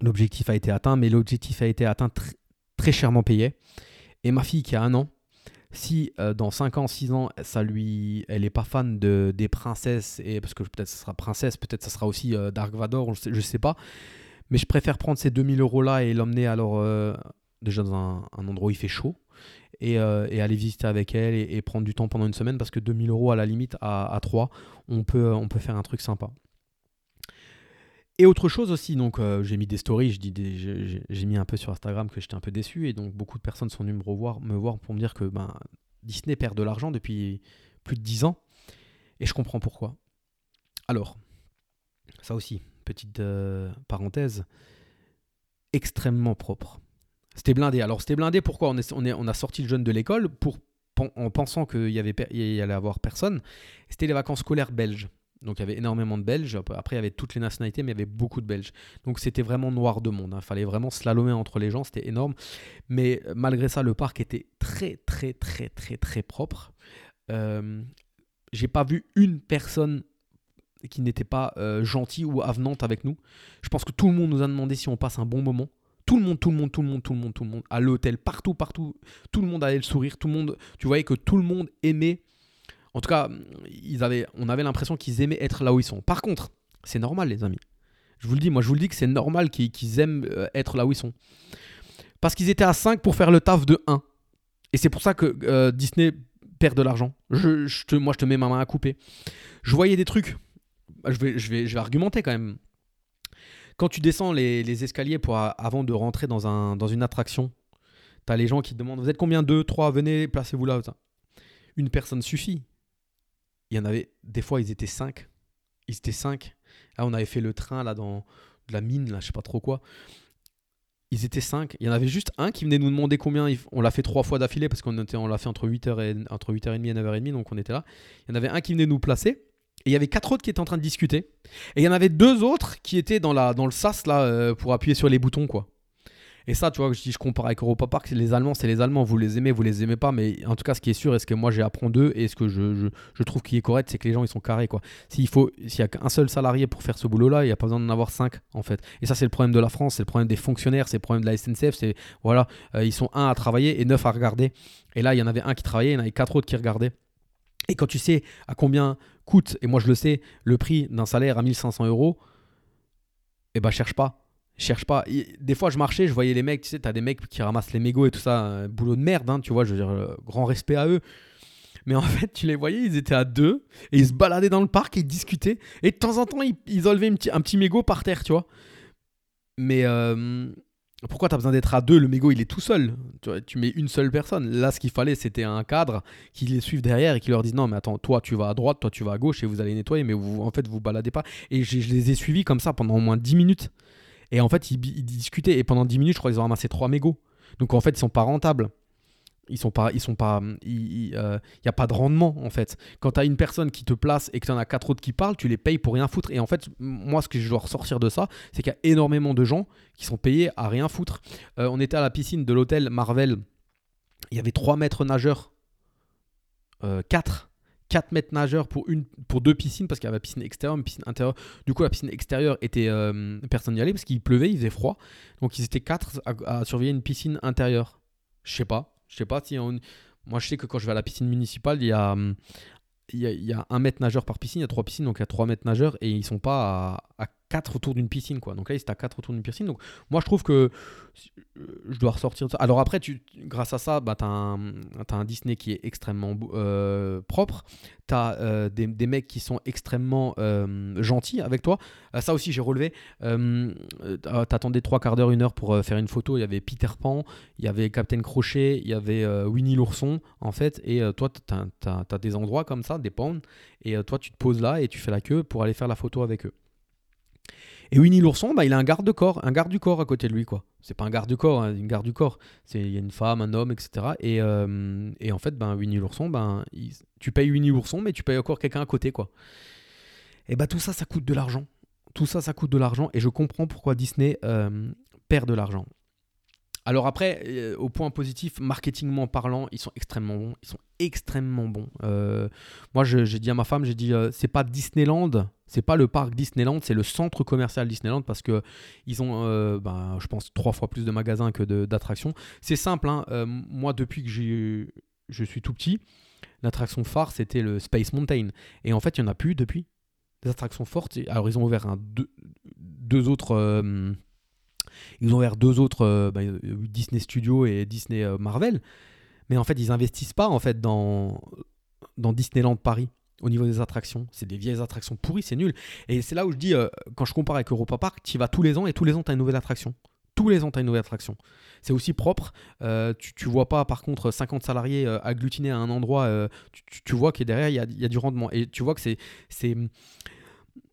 L'objectif a été atteint, mais l'objectif a été atteint très chèrement payé. Et ma fille qui a un an, si euh, dans 5 ans, 6 ans, ça lui, elle n'est pas fan de, des princesses, et parce que peut-être ce sera princesse, peut-être ça sera aussi euh, Dark Vador, je sais, sais pas. Mais je préfère prendre ces 2000 euros là et l'emmener alors euh, déjà dans un, endroit où il fait chaud et, et aller visiter avec elle et, prendre du temps pendant une semaine parce que 2000 euros à la limite à, à 3, on peut, on peut faire un truc sympa. Et autre chose aussi, donc j'ai mis des stories, j'ai mis un peu sur Instagram que j'étais un peu déçu et donc beaucoup de personnes sont venues me revoir, me voir pour me dire que ben, Disney perd de l'argent depuis plus de 10 ans et je comprends pourquoi. Alors, ça aussi, petite euh, parenthèse, extrêmement propre. C'était blindé. Alors c'était blindé pourquoi? On, a sorti le jeune de l'école pour en pensant qu'il y, il allait avoir personne. C'était les vacances scolaires belges. Donc il y avait énormément de Belges. Après, il y avait toutes les nationalités, mais il y avait beaucoup de Belges. Donc c'était vraiment noir de monde. Il hein. fallait vraiment slalomer entre les gens. C'était énorme. Mais euh, malgré ça, le parc était très, très, très, très, très propre. euh, j'ai pas vu une personne qui n'était pas euh, gentille ou avenante avec nous. Je pense que tout le monde nous a demandé si on passe un bon moment. Tout le monde, tout le monde, tout le monde, tout le monde, tout le monde, à l'hôtel, partout, partout, tout le monde avait le sourire, tout le monde, tu voyais que tout le monde aimait. En tout cas, ils avaient, on avait l'impression qu'ils aimaient être là où ils sont. Par contre, c'est normal, les amis. Je vous le dis, moi, je vous le dis que c'est normal qu'ils aiment euh, être là où ils sont. Parce qu'ils étaient à 5 pour faire le taf de 1. Et c'est pour ça que euh, Disney perd de l'argent. Je, moi, je te mets ma main à couper. Je voyais des trucs. Bah, je vais, je vais, je vais argumenter quand même. Quand tu descends les, escaliers pour, avant de rentrer dans, un, dans une attraction, tu as les gens qui te demandent Vous êtes combien? Deux, trois, venez, placez-vous là. Une personne suffit. Il y en avait, des fois, ils étaient cinq. Ils étaient cinq. Là, on avait fait le train là dans de la mine, là, je sais pas trop quoi. Ils étaient cinq. Il y en avait juste un qui venait nous demander combien. On l'a fait trois fois d'affilée parce qu'on on l'a fait entre 8h et, entre 8h30 et 9h30, donc on était là. Il y en avait un qui venait nous placer. Et il y avait quatre autres qui étaient en train de discuter. Et il y en avait deux autres qui étaient dans, la, dans le sas là euh, pour appuyer sur les boutons quoi. Et ça, tu vois, si je compare avec Europa Park, les Allemands, c'est les Allemands, vous les aimez, vous les aimez pas, mais en tout cas, ce qui est sûr et ce que moi j'ai appris d'eux et ce que je, je, trouve qui est correct, c'est que les gens ils sont carrés quoi. S'il faut, s'il y a qu'un seul salarié pour faire ce boulot-là, il n'y a pas besoin d'en avoir cinq en fait. Et ça, c'est le problème de la France, c'est le problème des fonctionnaires, c'est le problème de la SNCF, c'est voilà, euh, ils sont un à travailler et neuf à regarder. Et là, il y en avait un qui travaillait, il y en avait quatre autres qui regardaient. Et quand tu sais à combien coûte, et moi je le sais, le prix d'un salaire à 1500 euros, eh ben cherche pas cherche pas. Des fois, je marchais, je voyais les mecs, tu sais, t'as des mecs qui ramassent les mégots et tout ça, boulot de merde, hein, tu vois, je veux dire, euh, grand respect à eux. Mais en fait, tu les voyais, ils étaient à deux, et ils se baladaient dans le parc, et ils discutaient, et de temps en temps, ils, ils enlevaient un petit, un petit mégot par terre, tu vois. Mais euh, pourquoi t'as besoin d'être à deux? Le mégot, il est tout seul. Tu, mets une seule personne. Là, ce qu'il fallait, c'était un cadre qui les suive derrière et qui leur dise non, mais attends, toi, tu vas à droite, toi, tu vas à gauche, et vous allez nettoyer, mais en fait, vous baladez pas. Et je les ai suivis comme ça pendant au moins 10 minutes. Et en fait, ils, discutaient. Et pendant 10 minutes, je crois qu'ils ont ramassé 3 mégots. Donc en fait, ils sont pas rentables. Ils sont pas, ils sont pas, il n'y euh, a pas de rendement en fait. Quand tu as une personne qui te place et que tu en as quatre autres qui parlent, tu les payes pour rien foutre. Et en fait, moi, ce que je dois ressortir de ça, c'est qu'il y a énormément de gens qui sont payés à rien foutre. Euh, on était à la piscine de l'hôtel Marvel. Il y avait 3 mètres nageurs, euh, 4 4 mètres nageurs pour, une, pour deux piscines, parce qu'il y avait la piscine extérieure, une piscine intérieure. Du coup, la piscine extérieure était. Euh, personne n'y allait parce qu'il pleuvait, il faisait froid. Donc, ils étaient 4 à, surveiller une piscine intérieure. Je sais pas. Je sais pas si. Moi, je sais que quand je vais à la piscine municipale, il y a, il y a, un mètre nageur par piscine, il y a trois piscines, donc il y a trois mètres nageurs et ils sont pas à 4 autour d'une piscine. quoi. Donc là, ils étaient à 4 autour d'une piscine. Donc moi, je trouve que je dois ressortir de ça. Alors après, tu, grâce à ça, bah, tu as, un Disney qui est extrêmement euh, propre. Tu as euh, des, des, mecs qui sont extrêmement euh, gentils avec toi. ça aussi, j'ai relevé. tu attendais 3 quarts d'heure, une heure pour faire une photo. Il y avait Peter Pan, il y avait Captain Crochet, il y avait Winnie l'ourson, en fait. Et toi, tu as, as, des endroits comme ça, des ponts. Et toi, tu te poses là et tu fais la queue pour aller faire la photo avec eux. Et Winnie l'ourson, bah, il a un garde corps, un garde du corps à côté de lui, quoi. C'est pas un garde du corps, hein, une garde du corps. C'est il y a une femme, un homme, etc. Et, euh, et en fait, ben Winnie l'ourson, ben tu payes Winnie l'ourson, mais tu payes encore quelqu'un à côté, quoi. Et bah tout ça, ça coûte de l'argent. Tout ça, ça coûte de l'argent, et je comprends pourquoi Disney euh, perd de l'argent. Alors après, euh, au point positif, marketingment parlant, ils sont extrêmement bons. Ils sont extrêmement bons. Moi, j'ai dit à ma femme, j'ai dit, c'est pas Disneyland, c'est pas le parc Disneyland, c'est le centre commercial Disneyland parce que ils ont, ben, je pense, trois fois plus de magasins que d'attractions. C'est simple. Hein, moi, depuis que je suis tout petit, l'attraction phare, c'était le Space Mountain. Et en fait, il y en a plus depuis. Des attractions fortes. Alors, ils ont ouvert un, deux, deux autres ils ont ouvert deux autres, euh, bah, euh, Disney Studios et Disney euh, Marvel. Mais en fait, ils investissent pas en fait dans, dans Disneyland Paris au niveau des attractions. C'est des vieilles attractions pourries, c'est nul. Et c'est là où je dis, quand je compare avec Europa Park, tu y vas tous les ans et tous les ans, tu as une nouvelle attraction. Tous les ans, tu as une nouvelle attraction. C'est aussi propre. tu, tu vois pas, par contre, 50 salariés agglutinés à un endroit. Tu, vois que derrière, il y a, y a, du rendement. Et tu vois que c'est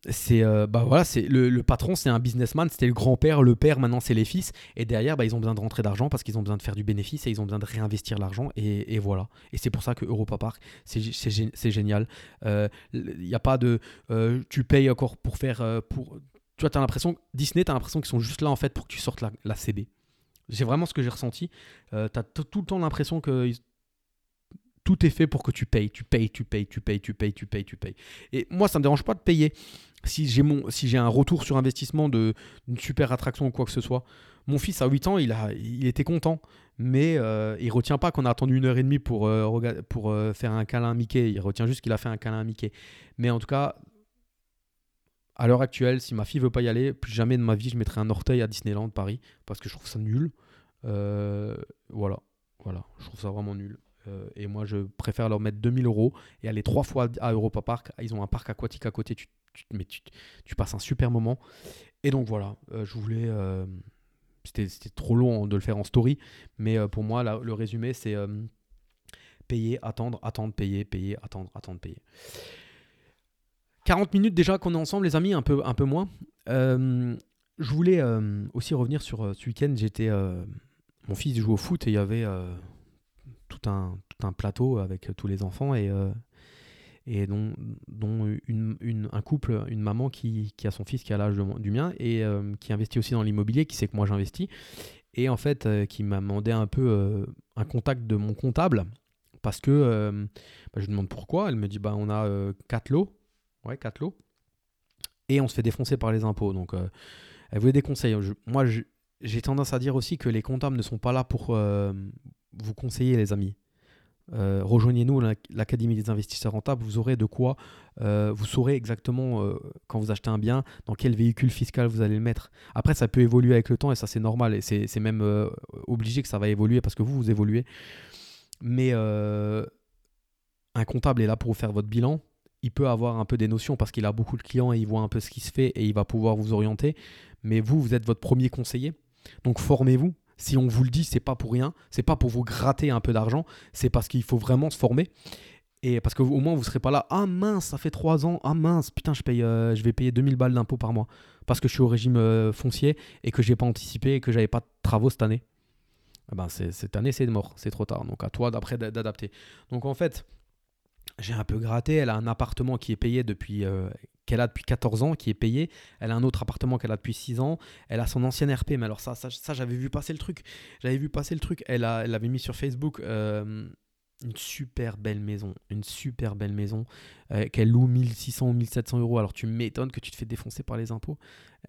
c'est euh, bah c'est le, patron c'est un businessman c'était le grand-père le père maintenant c'est les fils. Et derrière bah, ils ont besoin de rentrer d'argent parce qu'ils ont besoin de faire du bénéfice et ils ont besoin de réinvestir l'argent et, voilà. Et c'est pour ça que Europa Park c'est génial. Il euh, n'y a pas de euh, tu payes encore pour faire tu as l'impression Disney tu as l'impression qu'ils sont juste là en fait pour que tu sortes la, la CB c'est vraiment ce que j'ai ressenti. Tu as tout le temps l'impression que tout est fait pour que tu payes, tu payes, tu payes, tu payes, tu payes, tu payes, tu payes. Et moi, ça me dérange pas de payer. Si j'ai mon, si j'ai un retour sur investissement de super attraction ou quoi que ce soit. Mon fils à 8 ans, il a, il était content, mais euh, il retient pas qu'on a attendu une heure et demie pour euh, euh, faire un câlin à Mickey. Il retient juste qu'il a fait un câlin à Mickey. Mais en tout cas, à l'heure actuelle, si ma fille veut pas y aller, plus jamais de ma vie je mettrai un orteil à Disneyland Paris parce que je trouve ça nul. voilà, voilà, je trouve ça vraiment nul. Euh, et moi, je préfère leur mettre 2000 euros et aller trois fois à Europa Park. Ils ont un parc aquatique à côté. Tu, mais tu, passes un super moment. Et donc voilà, euh, je voulais. Euh, c'était trop long de le faire en story. Mais pour moi, le résumé, c'est payer, attendre, attendre, payer, payer, attendre, attendre, payer. 40 minutes déjà qu'on est ensemble, les amis, un peu, un peu moins. je voulais aussi revenir sur ce week-end. J'étais. mon fils joue au foot et il y avait tout un, tout un plateau avec tous les enfants et, euh, et dont, dont une, un couple, une maman qui, qui a son fils qui a l'âge du mien et euh, qui investit aussi dans l'immobilier, qui sait que moi j'investis, et en fait euh, qui m'a demandé un peu un contact de mon comptable parce que bah, je lui demande pourquoi. Elle me dit bah on a 4 lots, ouais 4 lots, et on se fait défoncer par les impôts. Donc elle voulait des conseils. moi j'ai tendance à dire aussi que les comptables ne sont pas là pour, vous conseiller, les amis. Euh, rejoignez-nous l'Académie des investisseurs rentables, vous aurez de quoi, euh, vous saurez exactement euh, quand vous achetez un bien, dans quel véhicule fiscal vous allez le mettre. Après, ça peut évoluer avec le temps et ça c'est normal et c'est même obligé que ça va évoluer parce que vous, vous évoluez. Mais un comptable est là pour vous faire votre bilan. Il peut avoir un peu des notions parce qu'il a beaucoup de clients et il voit un peu ce qui se fait et il va pouvoir vous orienter. Mais vous, vous êtes votre premier conseiller. Donc formez-vous, si on vous le dit, c'est pas pour rien, c'est pas pour vous gratter un peu d'argent, c'est parce qu'il faut vraiment se former. Et parce qu'au moins vous serez pas là, ah mince, ça fait 3 ans, ah mince, putain, je, paye, euh, je vais payer 2000 balles d'impôts par mois parce que je suis au régime euh, foncier et que j'ai pas anticipé et que j'avais pas de travaux cette année. Eh ben, cette année, c'est mort, c'est trop tard. Donc à toi d'après d'adapter. Donc en fait, j'ai un peu gratté. Elle a un appartement qui est payé depuis euh, qu'elle a depuis 14 ans, qui est payé. Elle a un autre appartement qu'elle a depuis 6 ans. Elle a son ancienne RP, mais alors ça, ça, j'avais vu passer le truc. J'avais vu passer le truc. Elle, a, elle mis sur Facebook euh, une super belle maison, une super belle maison euh, qu'elle loue 1600 ou 1700 euros. Alors tu m'étonnes que tu te fais défoncer par les impôts.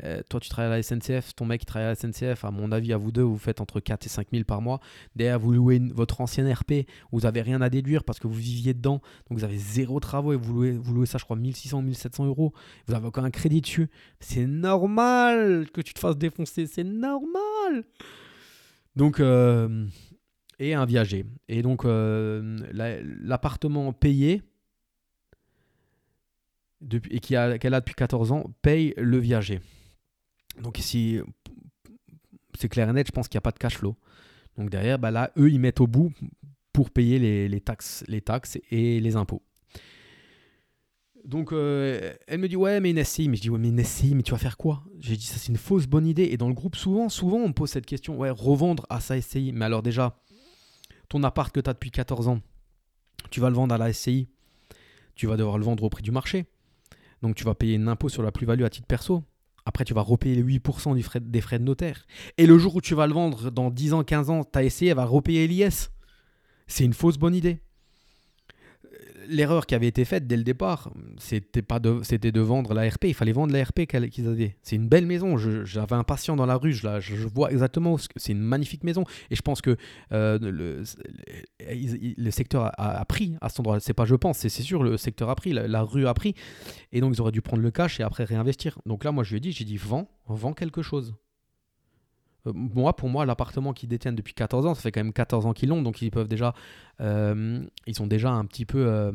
Euh, toi, tu travailles à la SNCF, ton mec travaille à la SNCF. À mon avis, à vous deux, vous faites entre 4 et 5 000 par mois. Derrière, vous louez votre ancienne RP, vous n'avez rien à déduire parce que vous viviez dedans. Donc vous avez zéro travaux et vous louez, vous louez ça, je crois, 1600 ou 1700 euros. Vous avez encore un crédit dessus. C'est normal que tu te fasses défoncer. C'est normal. Donc. Euh, et un viager. Et donc, euh, l'appartement payé, depuis, et qu'elle a, depuis 14 ans, paye le viager. Donc ici, c'est clair et net, je pense qu'il n'y a pas de cash flow. Donc derrière, bah là, eux, ils mettent au bout pour payer les, taxes, les taxes et les impôts. Donc euh, elle me dit ouais mais une SCI, mais je dis ouais mais une SCI, mais tu vas faire quoi? J'ai dit ça c'est une fausse bonne idée et dans le groupe souvent souvent on me pose cette question ouais revendre à sa SCI mais alors déjà ton appart que tu as depuis 14 ans, tu vas le vendre à la SCI, tu vas devoir le vendre au prix du marché. Donc tu vas payer un impôt sur la plus-value à titre perso. Après, tu vas repayer les 8% du frais, des frais de notaire. Et le jour où tu vas le vendre, dans 10 ans, 15 ans, ta SCI, va repayer l'IS. C'est une fausse bonne idée l'erreur qui avait été faite dès le départ, c'était pas de, c'était de vendre la RP. Il fallait vendre la RP qu'ils avaient. C'est une belle maison. j'avais un patient dans la rue. Je, je vois exactement. c'est une magnifique maison. Et je pense que euh, le, le, secteur a, pris à cet endroit. C'est pas je pense, c'est, sûr. Le secteur a pris. La, rue a pris. Et donc ils auraient dû prendre le cash et après réinvestir. Donc là, moi, je lui ai dit, j'ai dit, vends, vends quelque chose. Euh, moi, pour moi, l'appartement qu'ils détiennent depuis 14 ans, ça fait quand même 14 ans qu'ils l'ont, donc ils peuvent déjà, euh, ils sont déjà un petit peu, euh,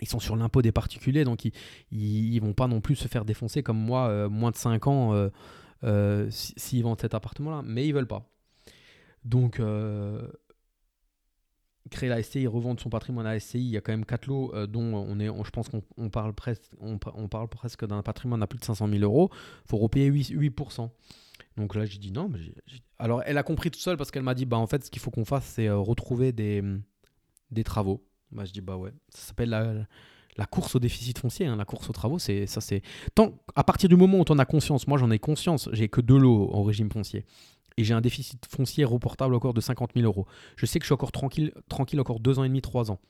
ils sont sur l'impôt des particuliers, donc ils, ils, vont pas non plus se faire défoncer comme moi, moins de 5 ans, s'ils vendent cet appartement-là, mais ils veulent pas. Donc, créer la SCI, revendre son patrimoine à la SCI, il y a quand même 4 lots dont on est, je pense qu'on parle presque, on, parle presque d'un patrimoine à plus de 500 000 euros. Il faut repayer 8%. 8%. Donc là, j'ai dit non. Alors, elle a compris toute seule parce qu'elle m'a dit bah en fait, ce qu'il faut qu'on fasse, c'est euh, retrouver des, des travaux. Bah, je dis bah ouais. Ça s'appelle la, la, course au déficit foncier. Hein. La course aux travaux, c'est ça. C'est tant à partir du moment où on a conscience. Moi, j'en ai conscience. J'ai que deux lots au régime foncier. et j'ai un déficit foncier reportable encore de 50 000 euros. Je sais que je suis encore tranquille, tranquille encore deux ans et demi, trois ans.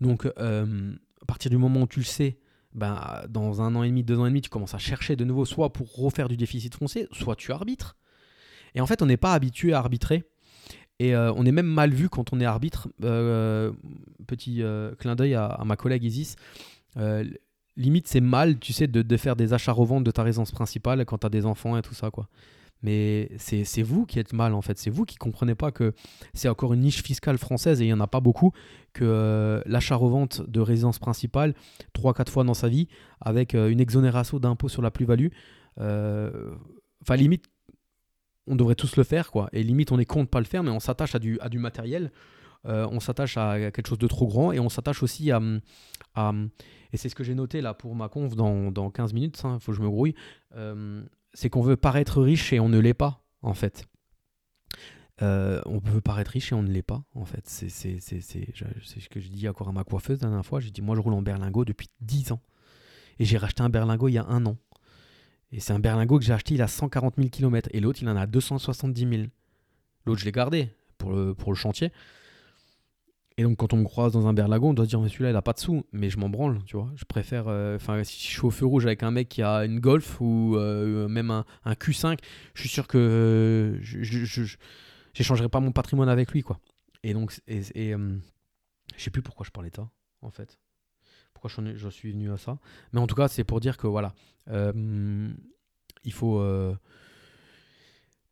Donc, euh, à partir du moment où tu le sais, ben, dans un an et demi, deux ans et demi, tu commences à chercher de nouveau, soit pour refaire du déficit foncier, soit tu arbitres. Et en fait, on n'est pas habitué à arbitrer. Et euh, on est même mal vu quand on est arbitre. Euh, petit clin d'œil à, ma collègue Isis. limite, c'est mal, tu sais, de, de faire des achats-reventes de ta résidence principale quand tu as des enfants et tout ça, quoi. Mais c'est vous qui êtes mal en fait. C'est vous qui comprenez pas que c'est encore une niche fiscale française et il n'y en a pas beaucoup. Que euh, l'achat-revente de résidence principale, 3-4 fois dans sa vie, avec euh, une exonération d'impôt sur la plus-value, euh, enfin limite, on devrait tous le faire quoi. Et limite, on est con de pas le faire, mais on s'attache à du, à du matériel. on s'attache à quelque chose de trop grand et on s'attache aussi à, et c'est ce que j'ai noté là pour ma conf dans, dans 15 minutes, il hein, faut que je me grouille c'est qu'on veut paraître riche et on ne l'est pas, en fait. Euh, on peut paraître riche et on ne l'est pas, en fait. C'est ce que je dis encore à ma coiffeuse la dernière fois. J'ai dit, moi, je roule en berlingot depuis 10 ans. Et j'ai racheté un berlingot il y a un an. Et c'est un berlingot que j'ai acheté, il a 140 000 km. Et l'autre, il en a 270 000. L'autre, je l'ai gardé pour le, pour le chantier. Et donc, quand on me croise dans un berlagon, on doit se dire, mais celui-là, il a pas de sous. Mais je m'en branle, tu vois. Je préfère. Euh, enfin, si je suis au feu rouge avec un mec qui a une Golf ou euh, même un, Q5, je suis sûr que je n'échangerai pas mon patrimoine avec lui, quoi. Et donc, et, et euh, je sais plus pourquoi je parlais de ça, en fait. Pourquoi je suis venu à ça. Mais en tout cas, c'est pour dire que, voilà, il faut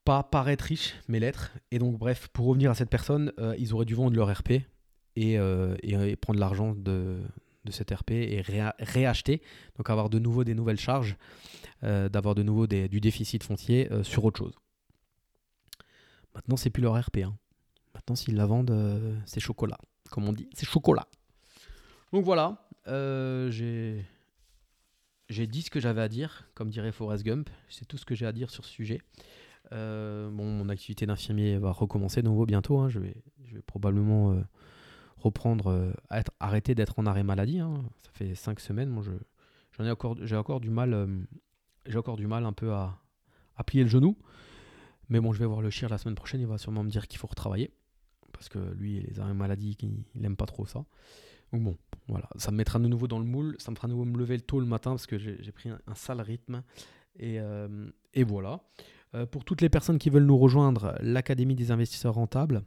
pas paraître riche, mais l'être. Et donc, bref, pour revenir à cette personne, ils auraient dû vendre leur RP euh, et, prendre l'argent de, de cette RP et réacheter, donc avoir de nouveau des nouvelles charges, euh, d'avoir de nouveau du déficit foncier euh, sur autre chose. Maintenant, c'est plus leur RP. Hein. Maintenant, s'ils la vendent, c'est chocolat, comme on dit, c'est chocolat. Donc voilà, j'ai j'ai dit ce que j'avais à dire, comme dirait Forrest Gump. C'est tout ce que j'ai à dire sur ce sujet. bon, mon activité d'infirmier va recommencer de nouveau bientôt. Hein. Je, vais, je vais probablement reprendre, euh, arrêter d'être en arrêt maladie. Hein. Ça fait cinq semaines, ai encore, j'ai encore du mal, euh, j'ai encore du mal un peu à, plier le genou. Mais bon, je vais voir le chien la semaine prochaine, il va sûrement me dire qu'il faut retravailler. Parce que lui, les arrêts maladie, il, n'aime pas trop ça. Donc bon, voilà, ça me mettra de nouveau dans le moule, ça me fera de nouveau me lever le tôt le matin parce que j'ai, pris un, sale rythme. Et, euh, et voilà. pour toutes les personnes qui veulent nous rejoindre, l'Académie des investisseurs rentables,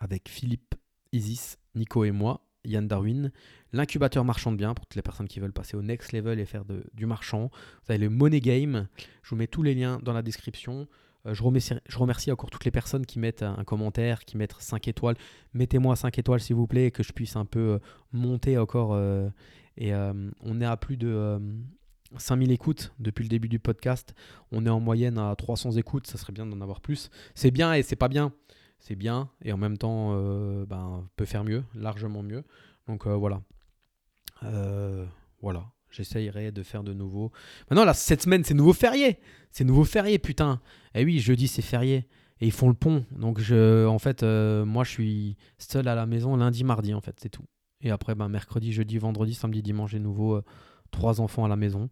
avec Philippe Isis, Nico et moi, Yann Darwin, l'incubateur marchand de biens pour toutes les personnes qui veulent passer au next level et faire du marchand. Vous avez le Money Game, je vous mets tous les liens dans la description. Euh, je, remercie, encore toutes les personnes qui mettent un commentaire, qui mettent 5 étoiles. Mettez-moi 5 étoiles s'il vous plaît, que je puisse un peu euh, monter encore. Euh, et on est à plus de 5000 écoutes depuis le début du podcast. On est en moyenne à 300 écoutes, ça serait bien d'en avoir plus. C'est bien et c'est pas bien c'est bien et en même temps euh, ben, peut faire mieux, largement mieux. Donc euh, voilà. Euh, voilà. J'essayerai de faire de nouveau. Maintenant, là, cette semaine, c'est nouveau férié. C'est nouveau férié, putain. Eh oui, jeudi, c'est férié. Et ils font le pont. Donc, je, en fait, moi, je suis seul à la maison lundi, mardi, en fait, c'est tout. Et après, ben, mercredi, jeudi, vendredi, samedi, dimanche, j'ai nouveau trois enfants à la maison.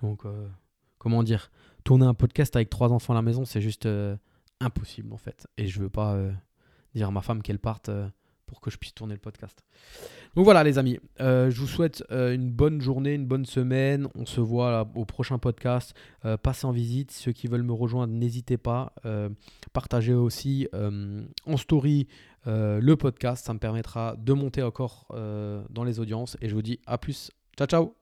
Donc, comment dire? Tourner un podcast avec trois enfants à la maison, c'est juste impossible en fait. Et je veux pas euh, dire à ma femme qu'elle parte euh, pour que je puisse tourner le podcast. Donc voilà les amis, euh, je vous souhaite une bonne journée, une bonne semaine. On se voit au prochain podcast. passez en visite. Ceux qui veulent me rejoindre, n'hésitez pas. partagez aussi en story le podcast. Ça me permettra de monter encore dans les audiences. Et je vous dis à plus. Ciao ciao